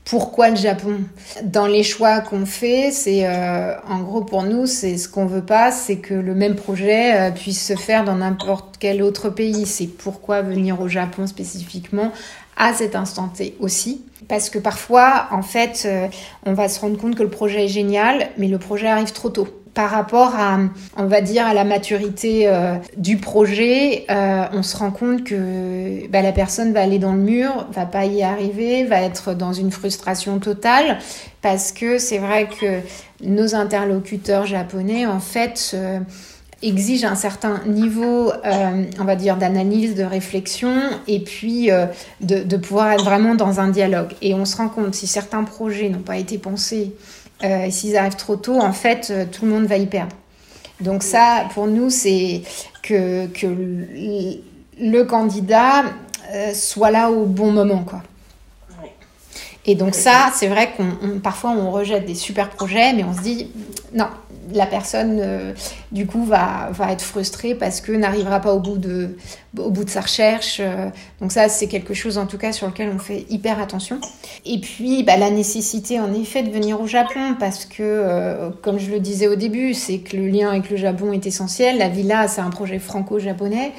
pourquoi le Japon? Dans les choix qu'on fait, c'est euh, en gros pour nous, c'est ce qu'on veut pas, c'est que le même projet euh, puisse se faire dans n'importe quel autre pays. C'est pourquoi venir au Japon spécifiquement à cet instant T aussi. Parce que parfois, en fait, euh, on va se rendre compte que le projet est génial, mais le projet arrive trop tôt par rapport à, on va dire, à la maturité euh, du projet, euh, on se rend compte que bah, la personne va aller dans le mur, va pas y arriver, va être dans une frustration totale, parce que c'est vrai que nos interlocuteurs japonais, en fait, euh, exigent un certain niveau, on va dire, d'analyse, de réflexion, et puis de pouvoir être vraiment dans un dialogue. Et on se rend compte, si certains projets n'ont pas été pensés euh, s'ils arrivent trop tôt, en fait, euh, tout le monde va y perdre. Donc ça, pour nous, c'est que, que le, candidat euh, soit là au bon moment, quoi. Et donc ça, c'est vrai qu'on parfois on rejette des super projets, mais on se dit non, la personne euh, du coup va, va être frustrée parce que n'arrivera pas au bout de au bout de sa recherche. Euh. donc ça c'est quelque chose en tout cas sur lequel on fait hyper attention. Et puis bah, la nécessité en effet de venir au Japon parce que euh, comme je le disais au début, c'est que le lien avec le Japon est essentiel. La villa c'est un projet franco-japonais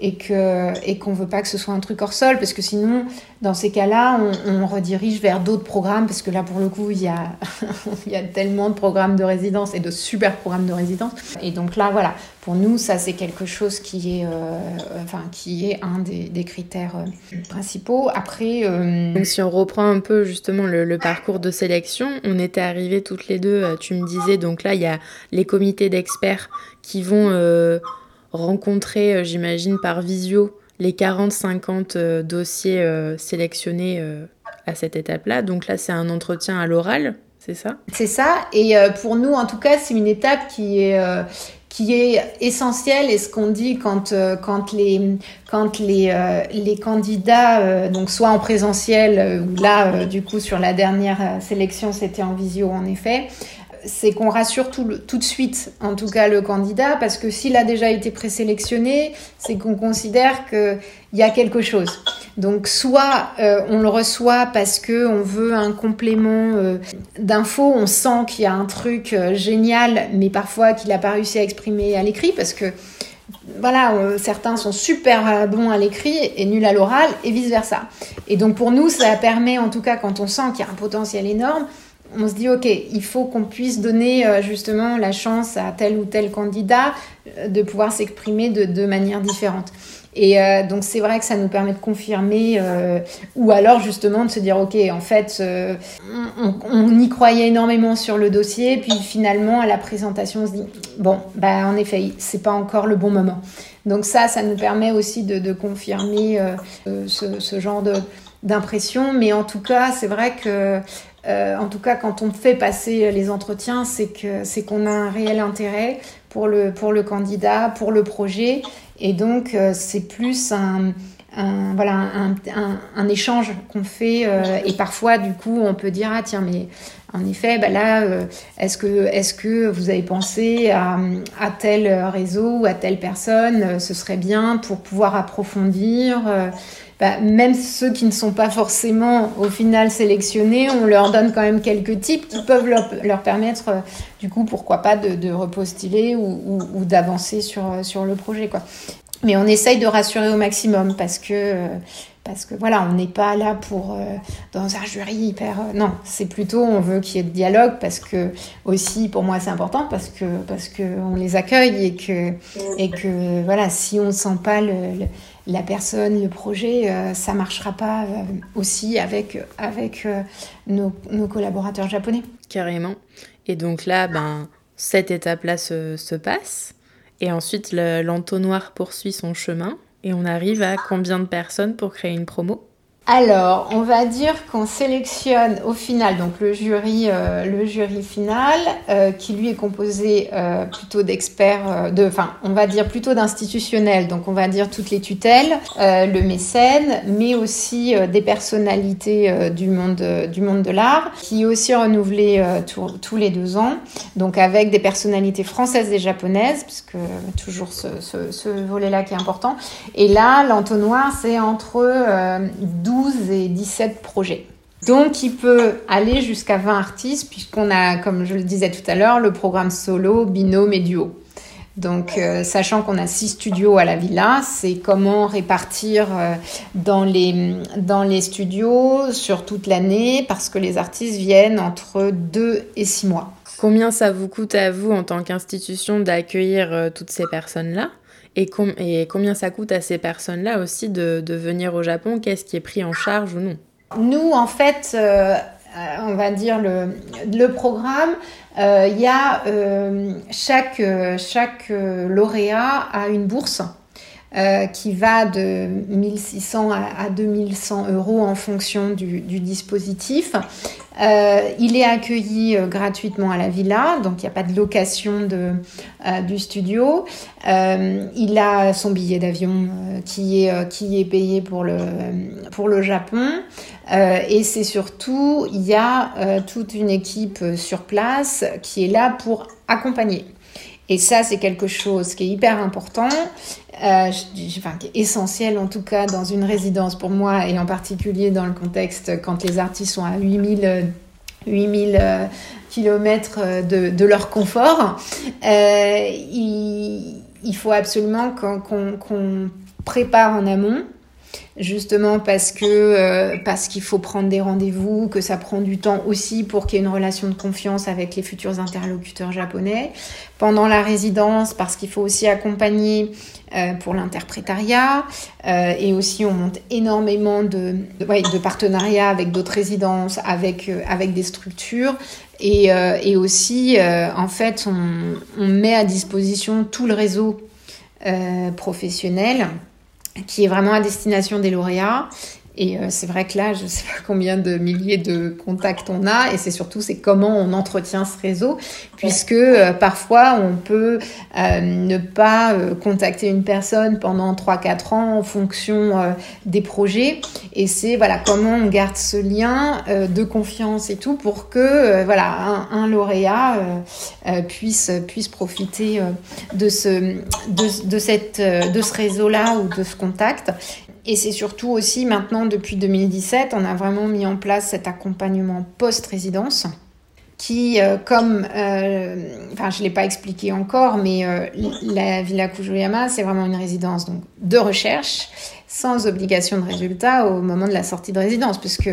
et que et qu'on veut pas que ce soit un truc hors sol parce que sinon dans ces cas-là on, redirige vers d'autres programmes parce que là pour le coup il y a il y a tellement de programmes de résidence et de super programme de résidence. Donc là, voilà, pour nous, ça c'est quelque chose qui est, euh, un des, critères euh, principaux. Après, euh, si on reprend un peu justement le, parcours de sélection, on était arrivés toutes les deux. Tu me disais donc là, il y a les comités d'experts qui vont rencontrer, j'imagine par visio, les 40-50 dossiers sélectionnés à cette étape-là. Donc là, c'est un entretien à l'oral c'est ça? C'est ça. Et euh, pour nous, en tout cas, c'est une étape qui est, euh, qui est essentielle. Et ce qu'on dit quand, euh, quand, les, quand les, les candidats, donc soit en présentiel, ou là, du coup, sur la dernière sélection, c'était en visio, en effet, c'est qu'on rassure tout, tout, de suite, en tout cas le candidat, parce que s'il a déjà été présélectionné, c'est qu'on considère qu'il y a quelque chose. Donc soit euh, on le reçoit parce que on veut un complément euh, d'infos, on sent qu'il y a un truc euh, génial, mais parfois qu'il n'a pas réussi à exprimer à l'écrit, parce que voilà, certains sont super bons à l'écrit et nuls à l'oral, et vice versa. Et donc pour nous, ça permet, en tout cas, quand on sent qu'il y a un potentiel énorme, on se dit, OK, il faut qu'on puisse donner justement la chance à tel ou tel candidat de pouvoir s'exprimer de, de manière différente. Et euh, donc c'est vrai que ça nous permet de confirmer, euh, ou alors justement de se dire ok, en fait, euh, on, y croyait énormément sur le dossier, puis finalement à la présentation on se dit bon, bah en effet, c'est pas encore le bon moment. Donc ça, ça nous permet aussi de, de confirmer ce, ce, genre d'impression, mais en tout cas, c'est vrai que en tout cas, quand on fait passer les entretiens, c'est que c'est qu'on a un réel intérêt pour le pour le candidat, pour le projet, et donc, euh, c'est plus un, voilà, un, un, échange qu'on fait. Euh, et parfois, du coup, on peut dire, ah tiens, mais en effet, bah là, euh, est-ce que, est que vous avez pensé à, à, tel réseau ou à telle personne Ce serait bien pour pouvoir approfondir. Bah, même ceux qui ne sont pas forcément au final sélectionnés, on leur donne quand même quelques tips qui peuvent leur, permettre, du coup, pourquoi pas de, de repostuler ou, d'avancer sur, sur le projet. Mais on essaye de rassurer au maximum parce que, parce que voilà, on n'est pas là pour, euh, dans un jury hyper. Euh, non, c'est plutôt, on veut qu'il y ait de dialogue parce que, aussi, pour moi, c'est important parce que, parce que on les accueille et que, et que voilà, si on sent pas le, la personne, le projet, euh, ça marchera pas aussi avec, avec nos, collaborateurs japonais. Carrément. Et donc là, ben, cette étape-là se, se passe. Et ensuite, l'entonnoir poursuit son chemin. Et on arrive à combien de personnes pour créer une promo? Alors, on va dire qu'on sélectionne au final donc le jury, euh, le jury final, euh, qui lui est composé euh, plutôt d'experts, de, enfin, on va dire plutôt d'institutionnels. Donc, on va dire toutes les tutelles, le mécène, mais aussi des personnalités du monde du monde de l'art, qui est aussi renouvelé tous les deux ans. Donc, avec des personnalités françaises et japonaises, puisque toujours ce, ce, volet-là qui est important. Et là, l'entonnoir, c'est entre 12 12 et 17 projets. Donc, il peut aller jusqu'à 20 artistes, puisqu'on a, comme je le disais tout à l'heure, le programme solo, binôme et duo. Donc, euh, sachant qu'on a six studios à la villa, c'est comment répartir euh, dans, les, dans les studios sur toute l'année, parce que les artistes viennent entre 2 et 6 mois. Combien ça vous coûte à vous en tant qu'institution d'accueillir euh, toutes ces personnes-là? Et, combien ça coûte à ces personnes-là aussi de, venir au Japon? Qu'est-ce qui est pris en charge ou non? Nous, en fait, euh, on va dire le, programme, euh, il y a euh, chaque, chaque lauréat a une bourse. Qui va de 1600 à, 2100 euros en fonction du, dispositif. Euh, il est accueilli euh, gratuitement à la villa, donc il n'y a pas de location de, euh, du studio. il a son billet d'avion qui, est, qui est payé pour le, pour le Japon. et c'est surtout, il y a toute une équipe sur place qui est là pour accompagner. Et ça, c'est quelque chose qui est hyper important, euh, qui est essentiel en tout cas dans une résidence pour moi, et en particulier dans le contexte quand les artistes sont à 8000 8000 euh, km de, de, leur confort. Euh, il, faut absolument qu'on prépare en amont justement parce que euh, parce qu'il faut prendre des rendez-vous, que ça prend du temps aussi pour qu'il y ait une relation de confiance avec les futurs interlocuteurs japonais. Pendant la résidence, parce qu'il faut aussi accompagner euh, pour l'interprétariat. Euh, et aussi on monte énormément de, de, partenariats avec d'autres résidences, avec avec des structures. Et, et aussi en fait on, met à disposition tout le réseau professionnel qui est vraiment à destination des lauréats et euh, c'est vrai que là, je ne sais pas combien de milliers de contacts on a, et c'est surtout c'est comment on entretient ce réseau, puisque euh, parfois on peut euh, ne pas contacter une personne pendant 3-4 ans en fonction des projets, et c'est voilà comment on garde ce lien de confiance et tout pour que voilà un, un lauréat puisse puisse profiter de ce de, de cette de ce réseau là ou de ce contact et c'est surtout aussi maintenant, depuis 2017, on a vraiment mis en place cet accompagnement post-résidence qui, euh, comme, euh, enfin je ne l'ai pas expliqué encore, mais euh, la Villa Kujoyama, c'est vraiment une résidence donc, de recherche. sans obligation de résultat au moment de la sortie de résidence, puisque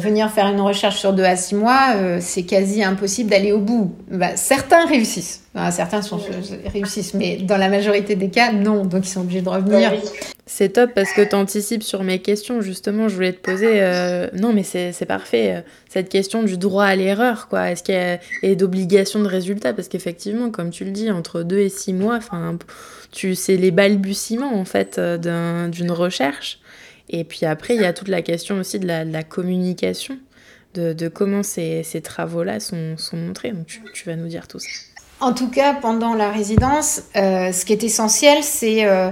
venir faire une recherche sur deux à six mois, c'est quasi impossible d'aller au bout. Bah, certains réussissent, certains sont, réussissent, mais dans la majorité des cas, non, donc ils sont obligés de revenir. C'est top parce que tu anticipes sur mes questions. Justement, je voulais te poser. Euh, non, mais c'est parfait. Cette question du droit à l'erreur, quoi. Est-ce qu'il y a et d'obligation de résultat? Parce qu'effectivement, comme tu le dis, entre deux et six mois, tu c'est les balbutiements en fait d'une recherche. Et puis après, il y a toute la question aussi de la, communication, de, comment ces, travaux-là sont, montrés. Donc tu, tu vas nous dire tout ça. En tout cas, pendant la résidence, euh, ce qui est essentiel, c'est euh,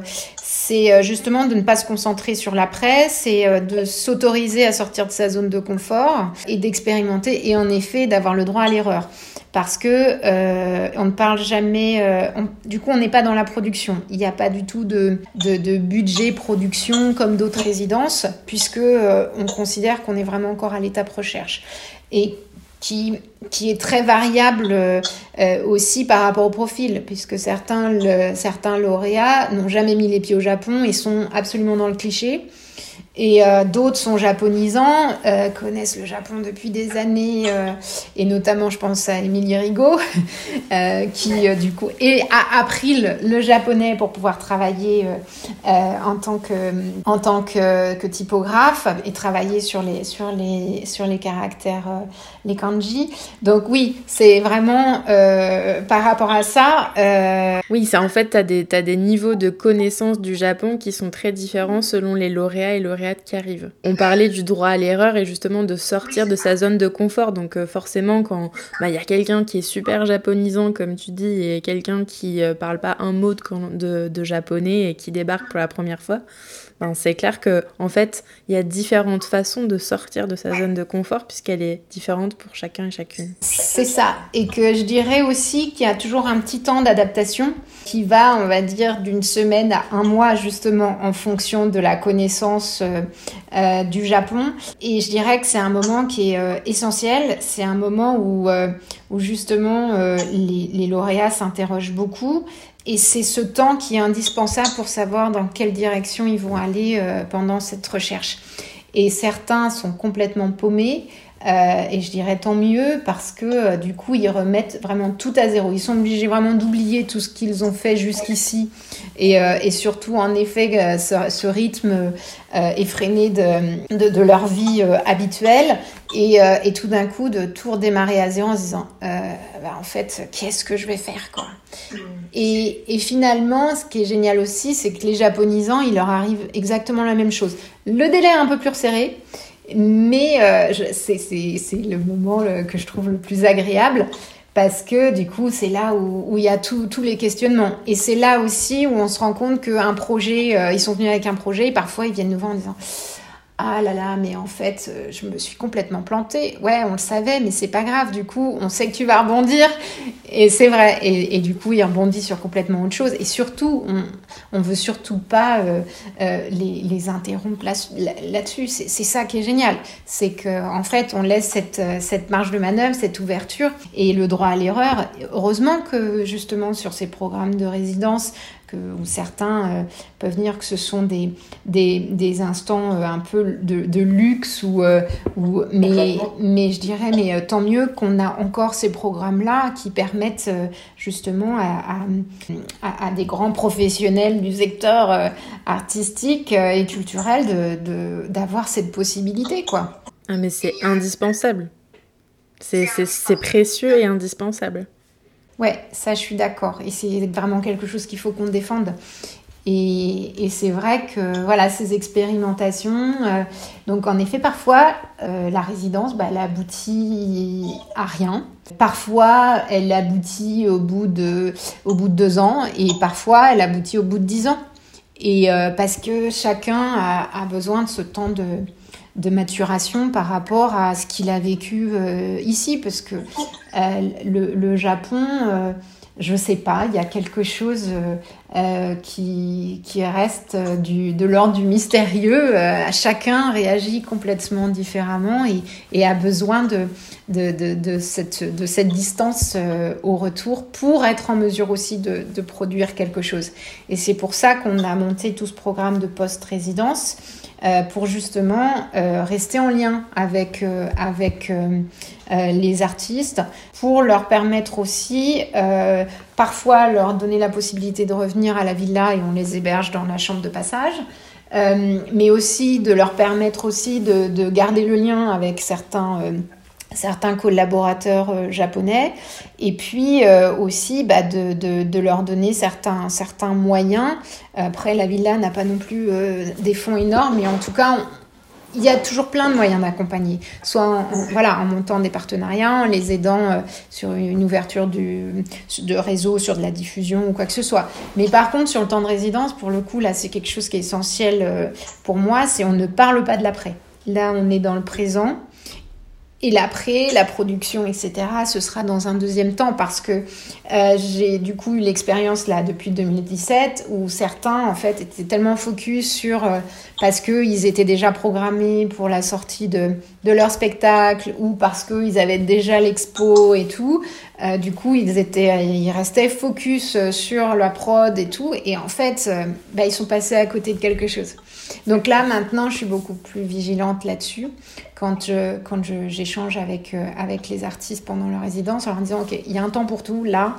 euh, justement de ne pas se concentrer sur l'après, c'est de s'autoriser à sortir de sa zone de confort et d'expérimenter et en effet d'avoir le droit à l'erreur. Parce que on ne parle jamais, du coup on n'est pas dans la production. Il n'y a pas du tout de, de, de budget production comme d'autres résidences, puisque on considère qu'on est vraiment encore à l'étape recherche. Et qui, est très variable euh, aussi par rapport au profil, puisque certains, certains lauréats n'ont jamais mis les pieds au Japon et sont absolument dans le cliché. Et euh, d'autres sont japonisants, euh, connaissent le Japon depuis des années, euh, et notamment je pense à Émilie Rigaud, qui du coup a appris le, japonais pour pouvoir travailler en tant que typographe et travailler sur les caractères les kanji. Donc oui, c'est vraiment par rapport à ça. Oui, c'est en fait tu as des as des niveaux de connaissance du Japon qui sont très différents selon les lauréats et lauréats qui arrive. On parlait du droit à l'erreur et justement de sortir de sa zone de confort. Donc euh, forcément, quand bah, il y a quelqu'un qui est super japonisant, comme tu dis, et quelqu'un qui euh, parle pas un mot de, de, japonais et qui débarque pour la première fois, ben, c'est clair que en fait, il y a différentes façons de sortir de sa zone de confort puisqu'elle est différente pour chacun et chacune. C'est ça. Et que je dirais aussi qu'il y a toujours un petit temps d'adaptation qui va, on va dire, d'une semaine à un mois justement en fonction de la connaissance euh, euh, du Japon. Et je dirais que c'est un moment qui est euh, essentiel. C'est un moment où, où justement les, les lauréats s'interrogent beaucoup. Et c'est ce temps qui est indispensable pour savoir dans quelle direction ils vont aller pendant cette recherche. Et certains sont complètement paumés, euh, et je dirais tant mieux parce que euh, du coup, ils remettent vraiment tout à zéro. Ils sont obligés vraiment d'oublier tout ce qu'ils ont fait jusqu'ici. Et, euh, surtout, en effet, ce, rythme effréné de, leur vie habituelle. Et, et tout d'un coup, de tout redémarrer à zéro en se disant bah, en fait, qu'est-ce que je vais faire quoi? Et, et, finalement, ce qui est génial aussi, c'est que les japonisants, il leur arrive exactement la même chose. Le délai est un peu plus resserré. Mais euh, c'est le moment que je trouve le plus agréable parce que du coup, c'est là où, il y a tous les questionnements. Et c'est là aussi où on se rend compte qu'un projet, euh, ils sont venus avec un projet et parfois ils viennent nous voir en disant ah là là, mais en fait, euh, je me suis complètement plantée. Ouais, on le savait, mais c'est pas grave. Du coup, on sait que tu vas rebondir. Et c'est vrai. Et, du coup, il rebondit sur complètement autre chose. Et surtout, on, on veut surtout pas euh, euh, les, interrompre là-dessus. c'est ça qui est génial. C'est qu'en en fait, on laisse cette marge de manœuvre, cette ouverture et le droit à l'erreur. Heureusement que justement, sur ces programmes de résidence, où certains euh, peuvent dire que ce sont des, des, instants euh, un peu de, luxe, ou, euh, ou, mais, mais je dirais, mais tant mieux qu'on a encore ces programmes-là qui permettent justement à, à, des grands professionnels du secteur artistique et culturel d'avoir de, cette possibilité. Quoi. Ah mais c'est indispensable. C'est précieux et indispensable. Ouais, ça je suis d'accord. Et c'est vraiment quelque chose qu'il faut qu'on défende. Et, et c'est vrai que voilà, ces expérimentations, euh, donc en effet, parfois euh, la résidence, bah, elle aboutit à rien. Parfois, elle aboutit au bout de, au bout de deux ans, et parfois, elle aboutit au bout de dix ans. Et euh, parce que chacun a, a, besoin de ce temps de, de maturation par rapport à ce qu'il a vécu ici, parce que euh, le, Japon, euh, je sais pas, il y a quelque chose euh, euh, qui, qui reste du, de l'ordre du mystérieux. Euh, chacun réagit complètement différemment et, et a besoin de, de, de, de, cette, de cette distance au retour pour être en mesure aussi de, de produire quelque chose. Et c'est pour ça qu'on a monté tout ce programme de post-résidence pour justement rester en lien avec, avec les artistes, pour leur permettre aussi parfois leur donner la possibilité de revenir à la villa et on les héberge dans la chambre de passage. Euh, mais aussi de leur permettre aussi de, garder le lien avec certains, euh, certains collaborateurs euh, japonais et puis aussi bah, de, leur donner certains, certains moyens. Après, la villa n'a pas non plus des fonds énormes, mais en tout cas, il y a toujours plein de moyens d'accompagner, soit en, voilà, en montant des partenariats, en les aidant euh, sur une ouverture du, de réseau, sur de la diffusion ou quoi que ce soit. Mais par contre, sur le temps de résidence, pour le coup, là, c'est quelque chose qui est essentiel euh, pour moi, c'est on ne parle pas de l'après. Là, on est dans le présent et l'après, la production, etc., ce sera dans un deuxième temps parce que euh, j'ai du coup eu l'expérience là depuis 2017 où certains en fait étaient tellement focus sur euh, parce qu'ils étaient déjà programmés pour la sortie de, de leur spectacle ou parce qu'ils avaient déjà l'expo et tout. Euh, du coup, ils, étaient, ils restaient focus sur la prod et tout. Et en fait, bah, ils sont passés à côté de quelque chose. Donc là, maintenant, je suis beaucoup plus vigilante là-dessus quand je, quand j'échange avec, euh, avec les artistes pendant leur résidence en leur disant, OK, il y a un temps pour tout, là,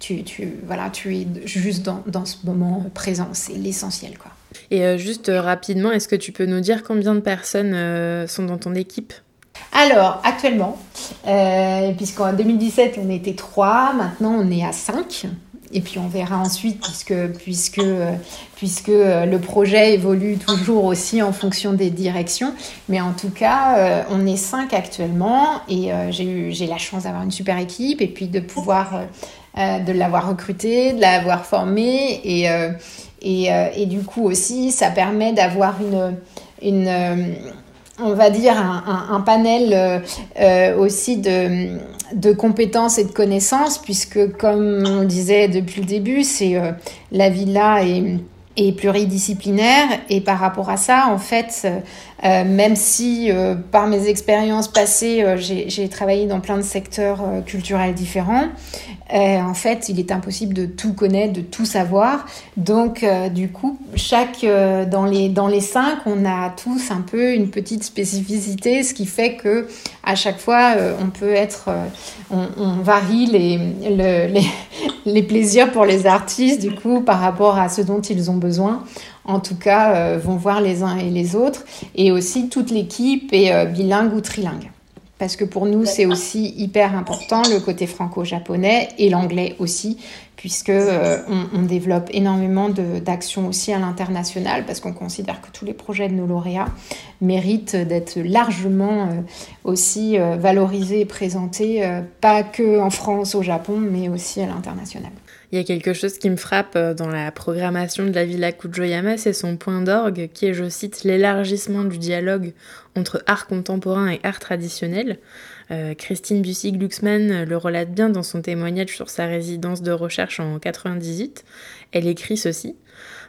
tu, tu, voilà, tu es juste dans, dans ce moment présent, c'est l'essentiel. quoi. Et euh, juste euh, rapidement, est-ce que tu peux nous dire combien de personnes sont dans ton équipe? Alors, actuellement, puisqu'en 2017, on était trois, maintenant on est à cinq. Et puis on verra ensuite puisque, puisque, puisque le projet évolue toujours aussi en fonction des directions. Mais en tout cas, euh, on est cinq actuellement. Et euh, j'ai la chance d'avoir une super équipe et puis de pouvoir euh, de l'avoir recruté, de l'avoir formé et, et, et, du coup aussi ça permet d'avoir une, une on va dire, un, panel euh, euh, aussi de, compétences et de connaissances, puisque comme on disait depuis le début, c'est euh, la villa est, est, pluridisciplinaire et par rapport à ça, en fait, même si par mes expériences passées, j'ai travaillé dans plein de secteurs culturels différents, euh, en fait, il est impossible de tout connaître, de tout savoir. Donc, euh, du coup, chaque euh, dans les dans les cinq, on a tous un peu une petite spécificité, ce qui fait que à chaque fois, on peut être, on, varie les, les les plaisirs pour les artistes, du coup, par rapport à ce dont ils ont besoin. En tout cas, vont voir les uns et les autres, et aussi toute l'équipe est bilingue ou trilingue parce que pour nous, c'est aussi hyper important le côté franco-japonais et l'anglais aussi, puisque euh, on, développe énormément d'actions aussi à l'international, parce qu'on considère que tous les projets de nos lauréats méritent d'être largement euh, aussi euh, valorisés et présentés, pas que en France, au Japon, mais aussi à l'international. Il y a quelque chose qui me frappe dans la programmation de la Villa Kujoyama, c'est son point d'orgue qui est, je cite, l'élargissement du dialogue entre art contemporain et art traditionnel. Euh, Christine Bussy-Glucksmann le relate bien dans son témoignage sur sa résidence de recherche en 98. Elle écrit ceci.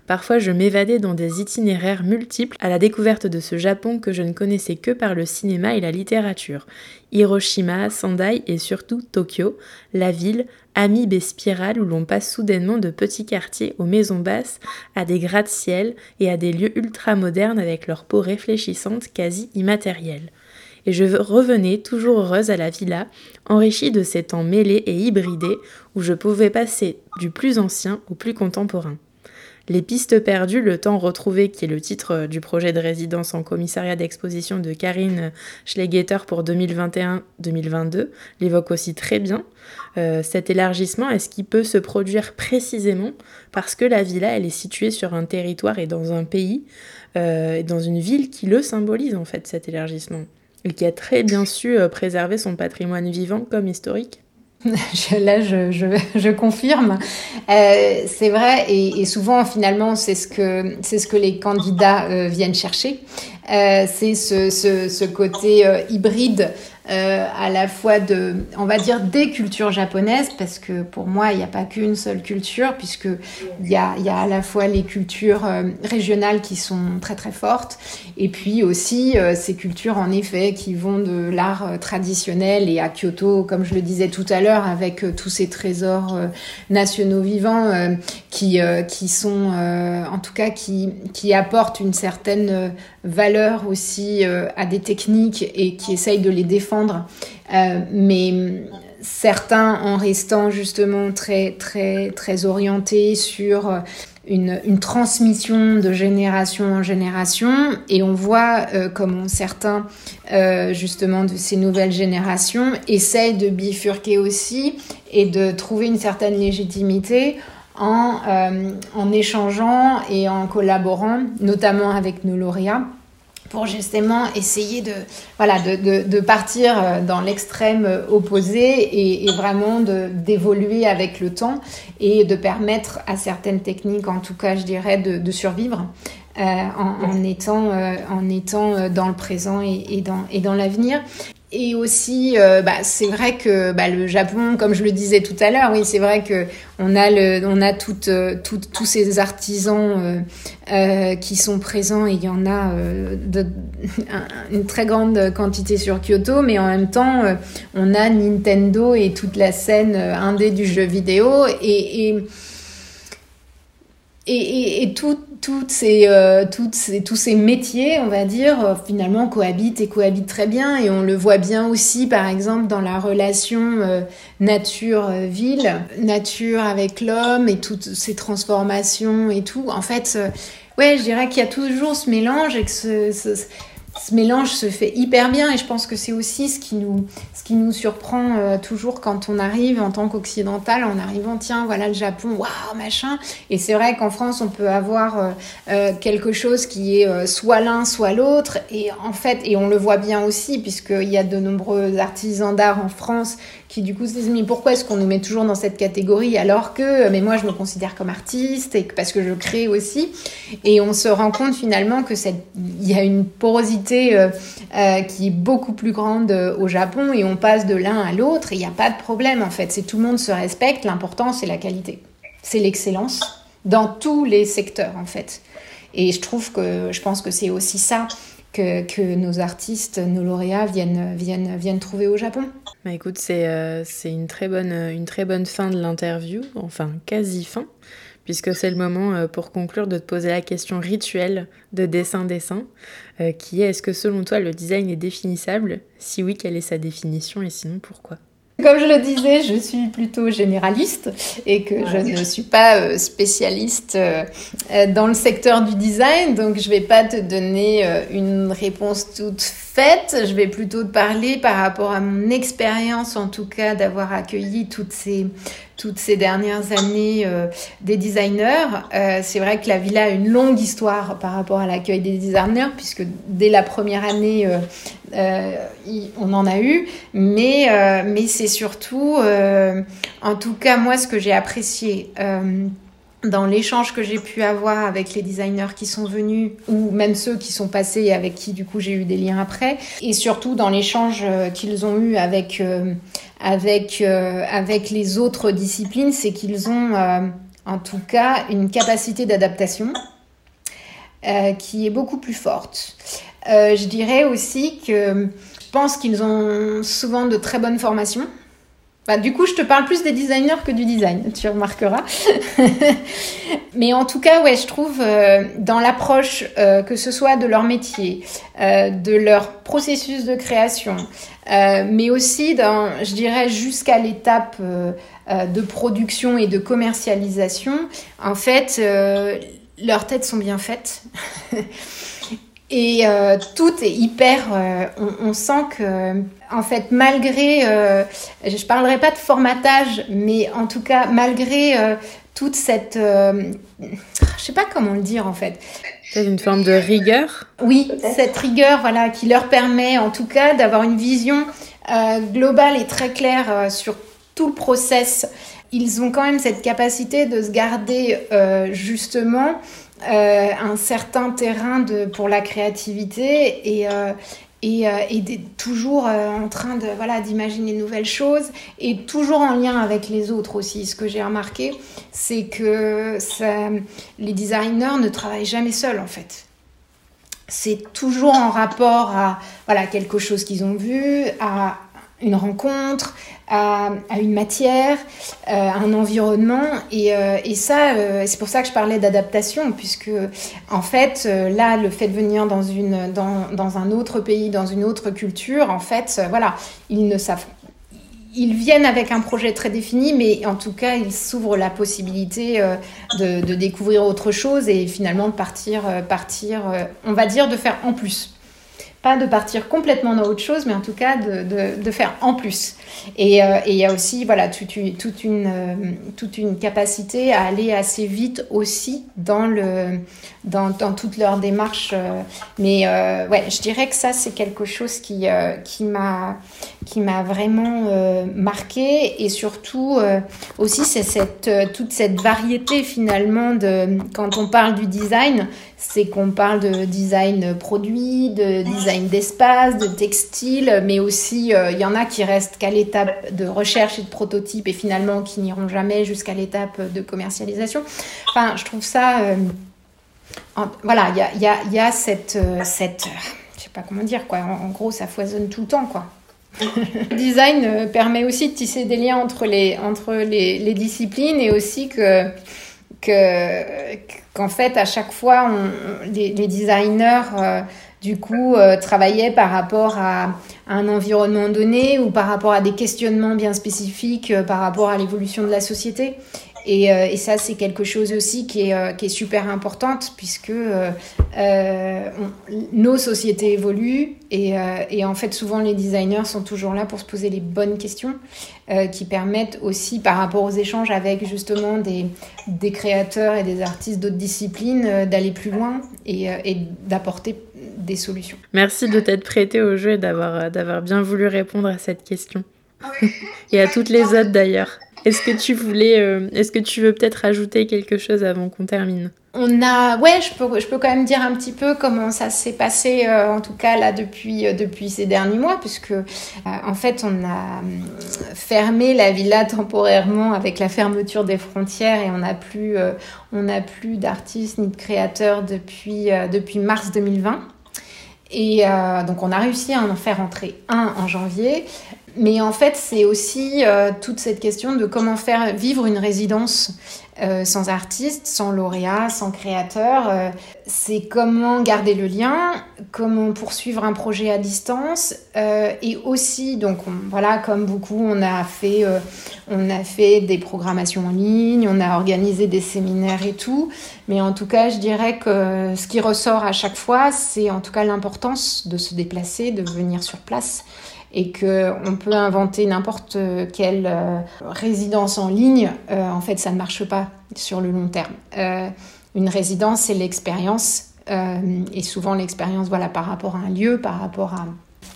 Parfois, je m'évadais dans des itinéraires multiples à la découverte de ce Japon que je ne connaissais que par le cinéma et la littérature. Hiroshima, Sendai et surtout Tokyo, la ville, amibes et spirales où l'on passe soudainement de petits quartiers aux maisons basses à des gratte-ciel et à des lieux ultra-modernes avec leurs peaux réfléchissantes quasi immatérielles. Et je revenais toujours heureuse à la villa, enrichie de ces temps mêlés et hybridés où je pouvais passer du plus ancien au plus contemporain. Les pistes perdues, le temps retrouvé, qui est le titre euh, du projet de résidence en commissariat d'exposition de Karine Schlegeter pour 2021-2022, l'évoque aussi très bien. Euh, cet élargissement, est-ce qu'il peut se produire précisément parce que la villa, elle est située sur un territoire et dans un pays, euh, dans une ville qui le symbolise en fait, cet élargissement, et qui a très bien su préserver son patrimoine vivant comme historique? Là, je, je, je confirme. Euh, c'est vrai, et, et, souvent, finalement, c'est ce que c'est ce que les candidats euh, viennent chercher. Euh, c'est ce, ce, ce, côté euh, hybride euh, à la fois de, on va dire, des cultures japonaises, parce que pour moi, il n'y a pas qu'une seule culture, puisque il y a, y a à la fois les cultures euh, régionales qui sont très très fortes, et puis aussi euh, ces cultures en effet qui vont de l'art traditionnel et à Kyoto, comme je le disais tout à l'heure, avec tous ces trésors nationaux vivants qui, qui sont, en tout cas, qui, qui apportent une certaine valeur aussi à des techniques et qui essayent de les défendre. mais certains en restant justement très très très orientés sur euh, une, une, transmission de génération en génération et on voit euh, comment certains euh, justement de ces nouvelles générations essayent de bifurquer aussi et de trouver une certaine légitimité en, euh, en échangeant et en collaborant notamment avec nos lauréats pour justement essayer de, voilà, de, de, partir euh, dans l'extrême opposé et, et vraiment d'évoluer avec le temps et de permettre à certaines techniques, en tout cas je dirais, de, survivre euh, en, étant, en étant dans le présent et dans, et dans l'avenir. Et aussi, euh, bah, c'est vrai que bah, le Japon, comme je le disais tout à l'heure, oui, c'est vrai que on a le, on a toutes, euh, tous ces artisans euh, qui sont présents et il y en a une très grande quantité sur Kyoto, mais en même temps, on a Nintendo et toute la scène indé du jeu vidéo et, et, et tout, toutes ces, euh, ces, tous ces métiers, on va dire, euh, finalement cohabitent et cohabitent très bien. Et on le voit bien aussi, par exemple, dans la relation euh, nature-ville, nature avec l'homme et toutes ces transformations et tout. En fait, ouais, je dirais qu'il y a toujours ce mélange et que ce ce mélange se fait hyper bien et je pense que c'est aussi ce qui nous, ce qui nous surprend euh, toujours quand on arrive en tant qu'occidental, en arrivant, tiens, voilà le Japon, waouh, machin. Et c'est vrai qu'en France, on peut avoir euh, euh, quelque chose qui est soit l'un, soit l'autre. Et en fait, et on le voit bien aussi, puisqu'il y a de nombreux artisans d'art en France qui du coup se disent mais pourquoi est-ce qu'on nous met toujours dans cette catégorie alors que mais moi je me considère comme artiste et que, parce que je crée aussi et on se rend compte finalement que il y a une porosité euh, euh, qui est beaucoup plus grande euh, au Japon et on passe de l'un à l'autre il n'y a pas de problème en fait. C'est tout le monde se respecte l'important c'est la qualité. C'est l'excellence dans tous les secteurs en fait. Et je trouve que je pense que c'est aussi ça que, que, nos artistes, nos lauréats viennent, viennent, viennent trouver au Japon. Bah écoute, c'est euh, une, une très bonne fin de l'interview, enfin quasi fin, puisque c'est le moment euh, pour conclure de te poser la question rituelle de dessin-dessin, euh, qui est est-ce que selon toi le design est définissable? Si oui, quelle est sa définition? Et sinon pourquoi? Comme je le disais, je suis plutôt généraliste et que je ne suis pas euh, spécialiste dans le secteur du design, donc je vais pas te donner une réponse toute faite. Je vais plutôt te parler par rapport à mon expérience, en tout cas, d'avoir accueilli toutes ces toutes ces dernières années euh, des designers. Euh, c'est vrai que la villa a une longue histoire par rapport à l'accueil des designers, puisque dès la première année, euh, euh on en a eu. Mais, euh, mais c'est surtout, en tout cas, moi, ce que j'ai apprécié dans l'échange que j'ai pu avoir avec les designers qui sont venus ou même ceux qui sont passés et avec qui du coup j'ai eu des liens après et surtout dans l'échange euh, qu'ils ont eu avec euh, avec euh, avec les autres disciplines c'est qu'ils ont en tout cas une capacité d'adaptation qui est beaucoup plus forte. Je dirais aussi que je pense qu'ils ont souvent de très bonnes formations bah, du coup, je te parle plus des designers que du design, tu remarqueras. Mais en tout cas, ouais, je trouve euh, dans l'approche, euh, que ce soit de leur métier, euh, de leur processus de création, mais aussi dans, je dirais, jusqu'à l'étape de production et de commercialisation, en fait, leurs têtes sont bien faites. Et euh, tout est hyper. Euh, on, on, sent que, en fait, malgré. Euh, je parlerai pas de formatage, mais en tout cas, malgré euh, toute cette. Euh, je sais pas comment le dire, en fait. C'est une forme de rigueur? Oui, cette rigueur, voilà, qui leur permet, en tout cas, d'avoir une vision euh, globale et très claire sur tout le process. Ils ont quand même cette capacité de se garder, justement, euh, un certain terrain de, pour la créativité et, euh, et, euh, toujours euh, en train de voilà d'imaginer de nouvelles choses et toujours en lien avec les autres aussi. Ce que j'ai remarqué, c'est que les designers ne travaillent jamais seuls en fait. C'est toujours en rapport à voilà quelque chose qu'ils ont vu, à une rencontre, à, une matière, à euh, un environnement. Et, euh, et ça, euh, c'est pour ça que je parlais d'adaptation, puisque en fait, là, le fait de venir dans, une, dans, dans, un autre pays, dans une autre culture, en fait, voilà, ils ne savent ils viennent avec un projet très défini, mais en tout cas, ils s'ouvrent la possibilité de, de, découvrir autre chose et finalement de partir, partir, on va dire, de faire en plus de partir complètement dans autre chose, mais en tout cas de, de, faire en plus. Et euh, il y a aussi voilà, toute, toute, une, euh, toute une capacité à aller assez vite aussi dans, le, dans, dans toute leur démarche. Euh. mais ouais, je dirais que ça, c'est quelque chose qui, qui m'a vraiment marqué. Et surtout, aussi, c'est cette, toute cette variété finalement de quand on parle du design c'est qu'on parle de design produit, de design d'espace, de textile, mais aussi euh, il y en a qui restent qu'à l'étape de recherche et de prototype et finalement qui n'iront jamais jusqu'à l'étape de commercialisation. Enfin, je trouve ça... Euh, voilà, il y a, y a, cette... Euh, cette je sais pas comment dire, quoi. En, gros, ça foisonne tout le temps, quoi. Le design permet aussi de tisser des liens entre les, disciplines et aussi que qu'en fait, à chaque fois, les, designers, euh, du coup, euh, travaillaient par rapport à, un environnement donné ou par rapport à des questionnements bien spécifiques euh, par rapport à l'évolution de la société. Et, euh, et ça, c'est quelque chose aussi qui est, euh, qui est super importante puisque euh, nos sociétés évoluent et, et, en fait, souvent, les designers sont toujours là pour se poser les bonnes questions qui permettent aussi, par rapport aux échanges avec justement des, des créateurs et des artistes d'autres disciplines, d'aller plus loin et, et d'apporter des solutions. Merci de t'être prêté au jeu et d'avoir, d'avoir bien voulu répondre à cette question. et à toutes les autres d'ailleurs. Est-ce que tu voulais, euh, est-ce que tu veux peut-être ajouter quelque chose avant qu'on termine? On a, ouais, je peux, je peux quand même dire un petit peu comment ça s'est passé, euh, en tout cas là depuis, euh, depuis ces derniers mois, puisque en fait on a fermé la villa temporairement avec la fermeture des frontières et on n'a plus, on plus d'artistes ni de créateurs depuis, depuis mars 2020. Et donc on a réussi à en faire entrer un en janvier. Mais en fait, c'est aussi euh, toute cette question de comment faire vivre une résidence euh, sans artiste, sans lauréat, sans créateur. Euh, c'est comment garder le lien, comment poursuivre un projet à distance, et aussi, donc voilà, comme beaucoup, on a fait, on a fait des programmations en ligne, on a organisé des séminaires et tout. Mais en tout cas, je dirais que ce qui ressort à chaque fois, c'est en tout cas l'importance de se déplacer, de venir sur place et qu'on peut inventer n'importe quelle euh, résidence en ligne, euh, en fait, ça ne marche pas sur le long terme. Euh, une résidence, c'est l'expérience, et souvent l'expérience, voilà, par rapport à un lieu, par rapport à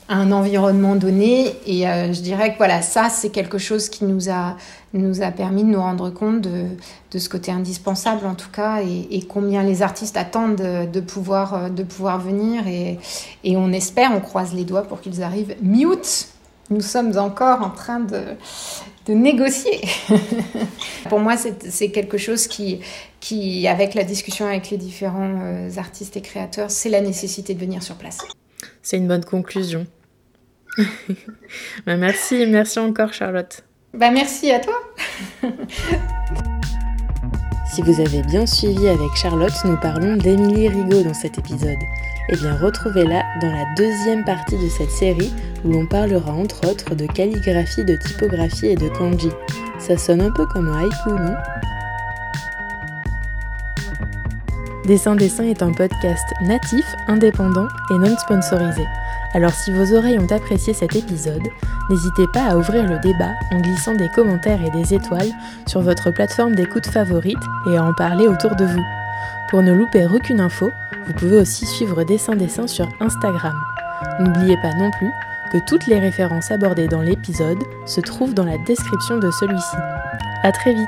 un environnement donné. Et euh, je dirais que voilà, ça, c'est quelque chose qui nous a, nous a permis de nous rendre compte de, de ce côté indispensable, en tout cas, et, combien les artistes attendent de, pouvoir, euh, de pouvoir venir. Et, et, on espère, on croise les doigts pour qu'ils arrivent mi-août. Nous sommes encore en train de, de négocier. pour moi, c'est quelque chose qui, qui, avec la discussion avec les différents euh, artistes et créateurs, c'est la nécessité de venir sur place. C'est une bonne conclusion. Bah, merci, merci encore Charlotte. Bah merci à toi. si vous avez bien suivi avec Charlotte, nous parlons d'Émilie Rigaud dans cet épisode. Eh bien, retrouvez-la dans la deuxième partie de cette série où l'on parlera entre autres de calligraphie, de typographie et de kanji. Ça sonne un peu comme un haïku, non? Dessin Dessin est un podcast natif, indépendant et non sponsorisé. Alors si vos oreilles ont apprécié cet épisode, n'hésitez pas à ouvrir le débat en glissant des commentaires et des étoiles sur votre plateforme d'écoute favorite et à en parler autour de vous. Pour ne louper aucune info, vous pouvez aussi suivre Dessin Dessin sur Instagram. N'oubliez pas non plus que toutes les références abordées dans l'épisode se trouvent dans la description de celui-ci. A très vite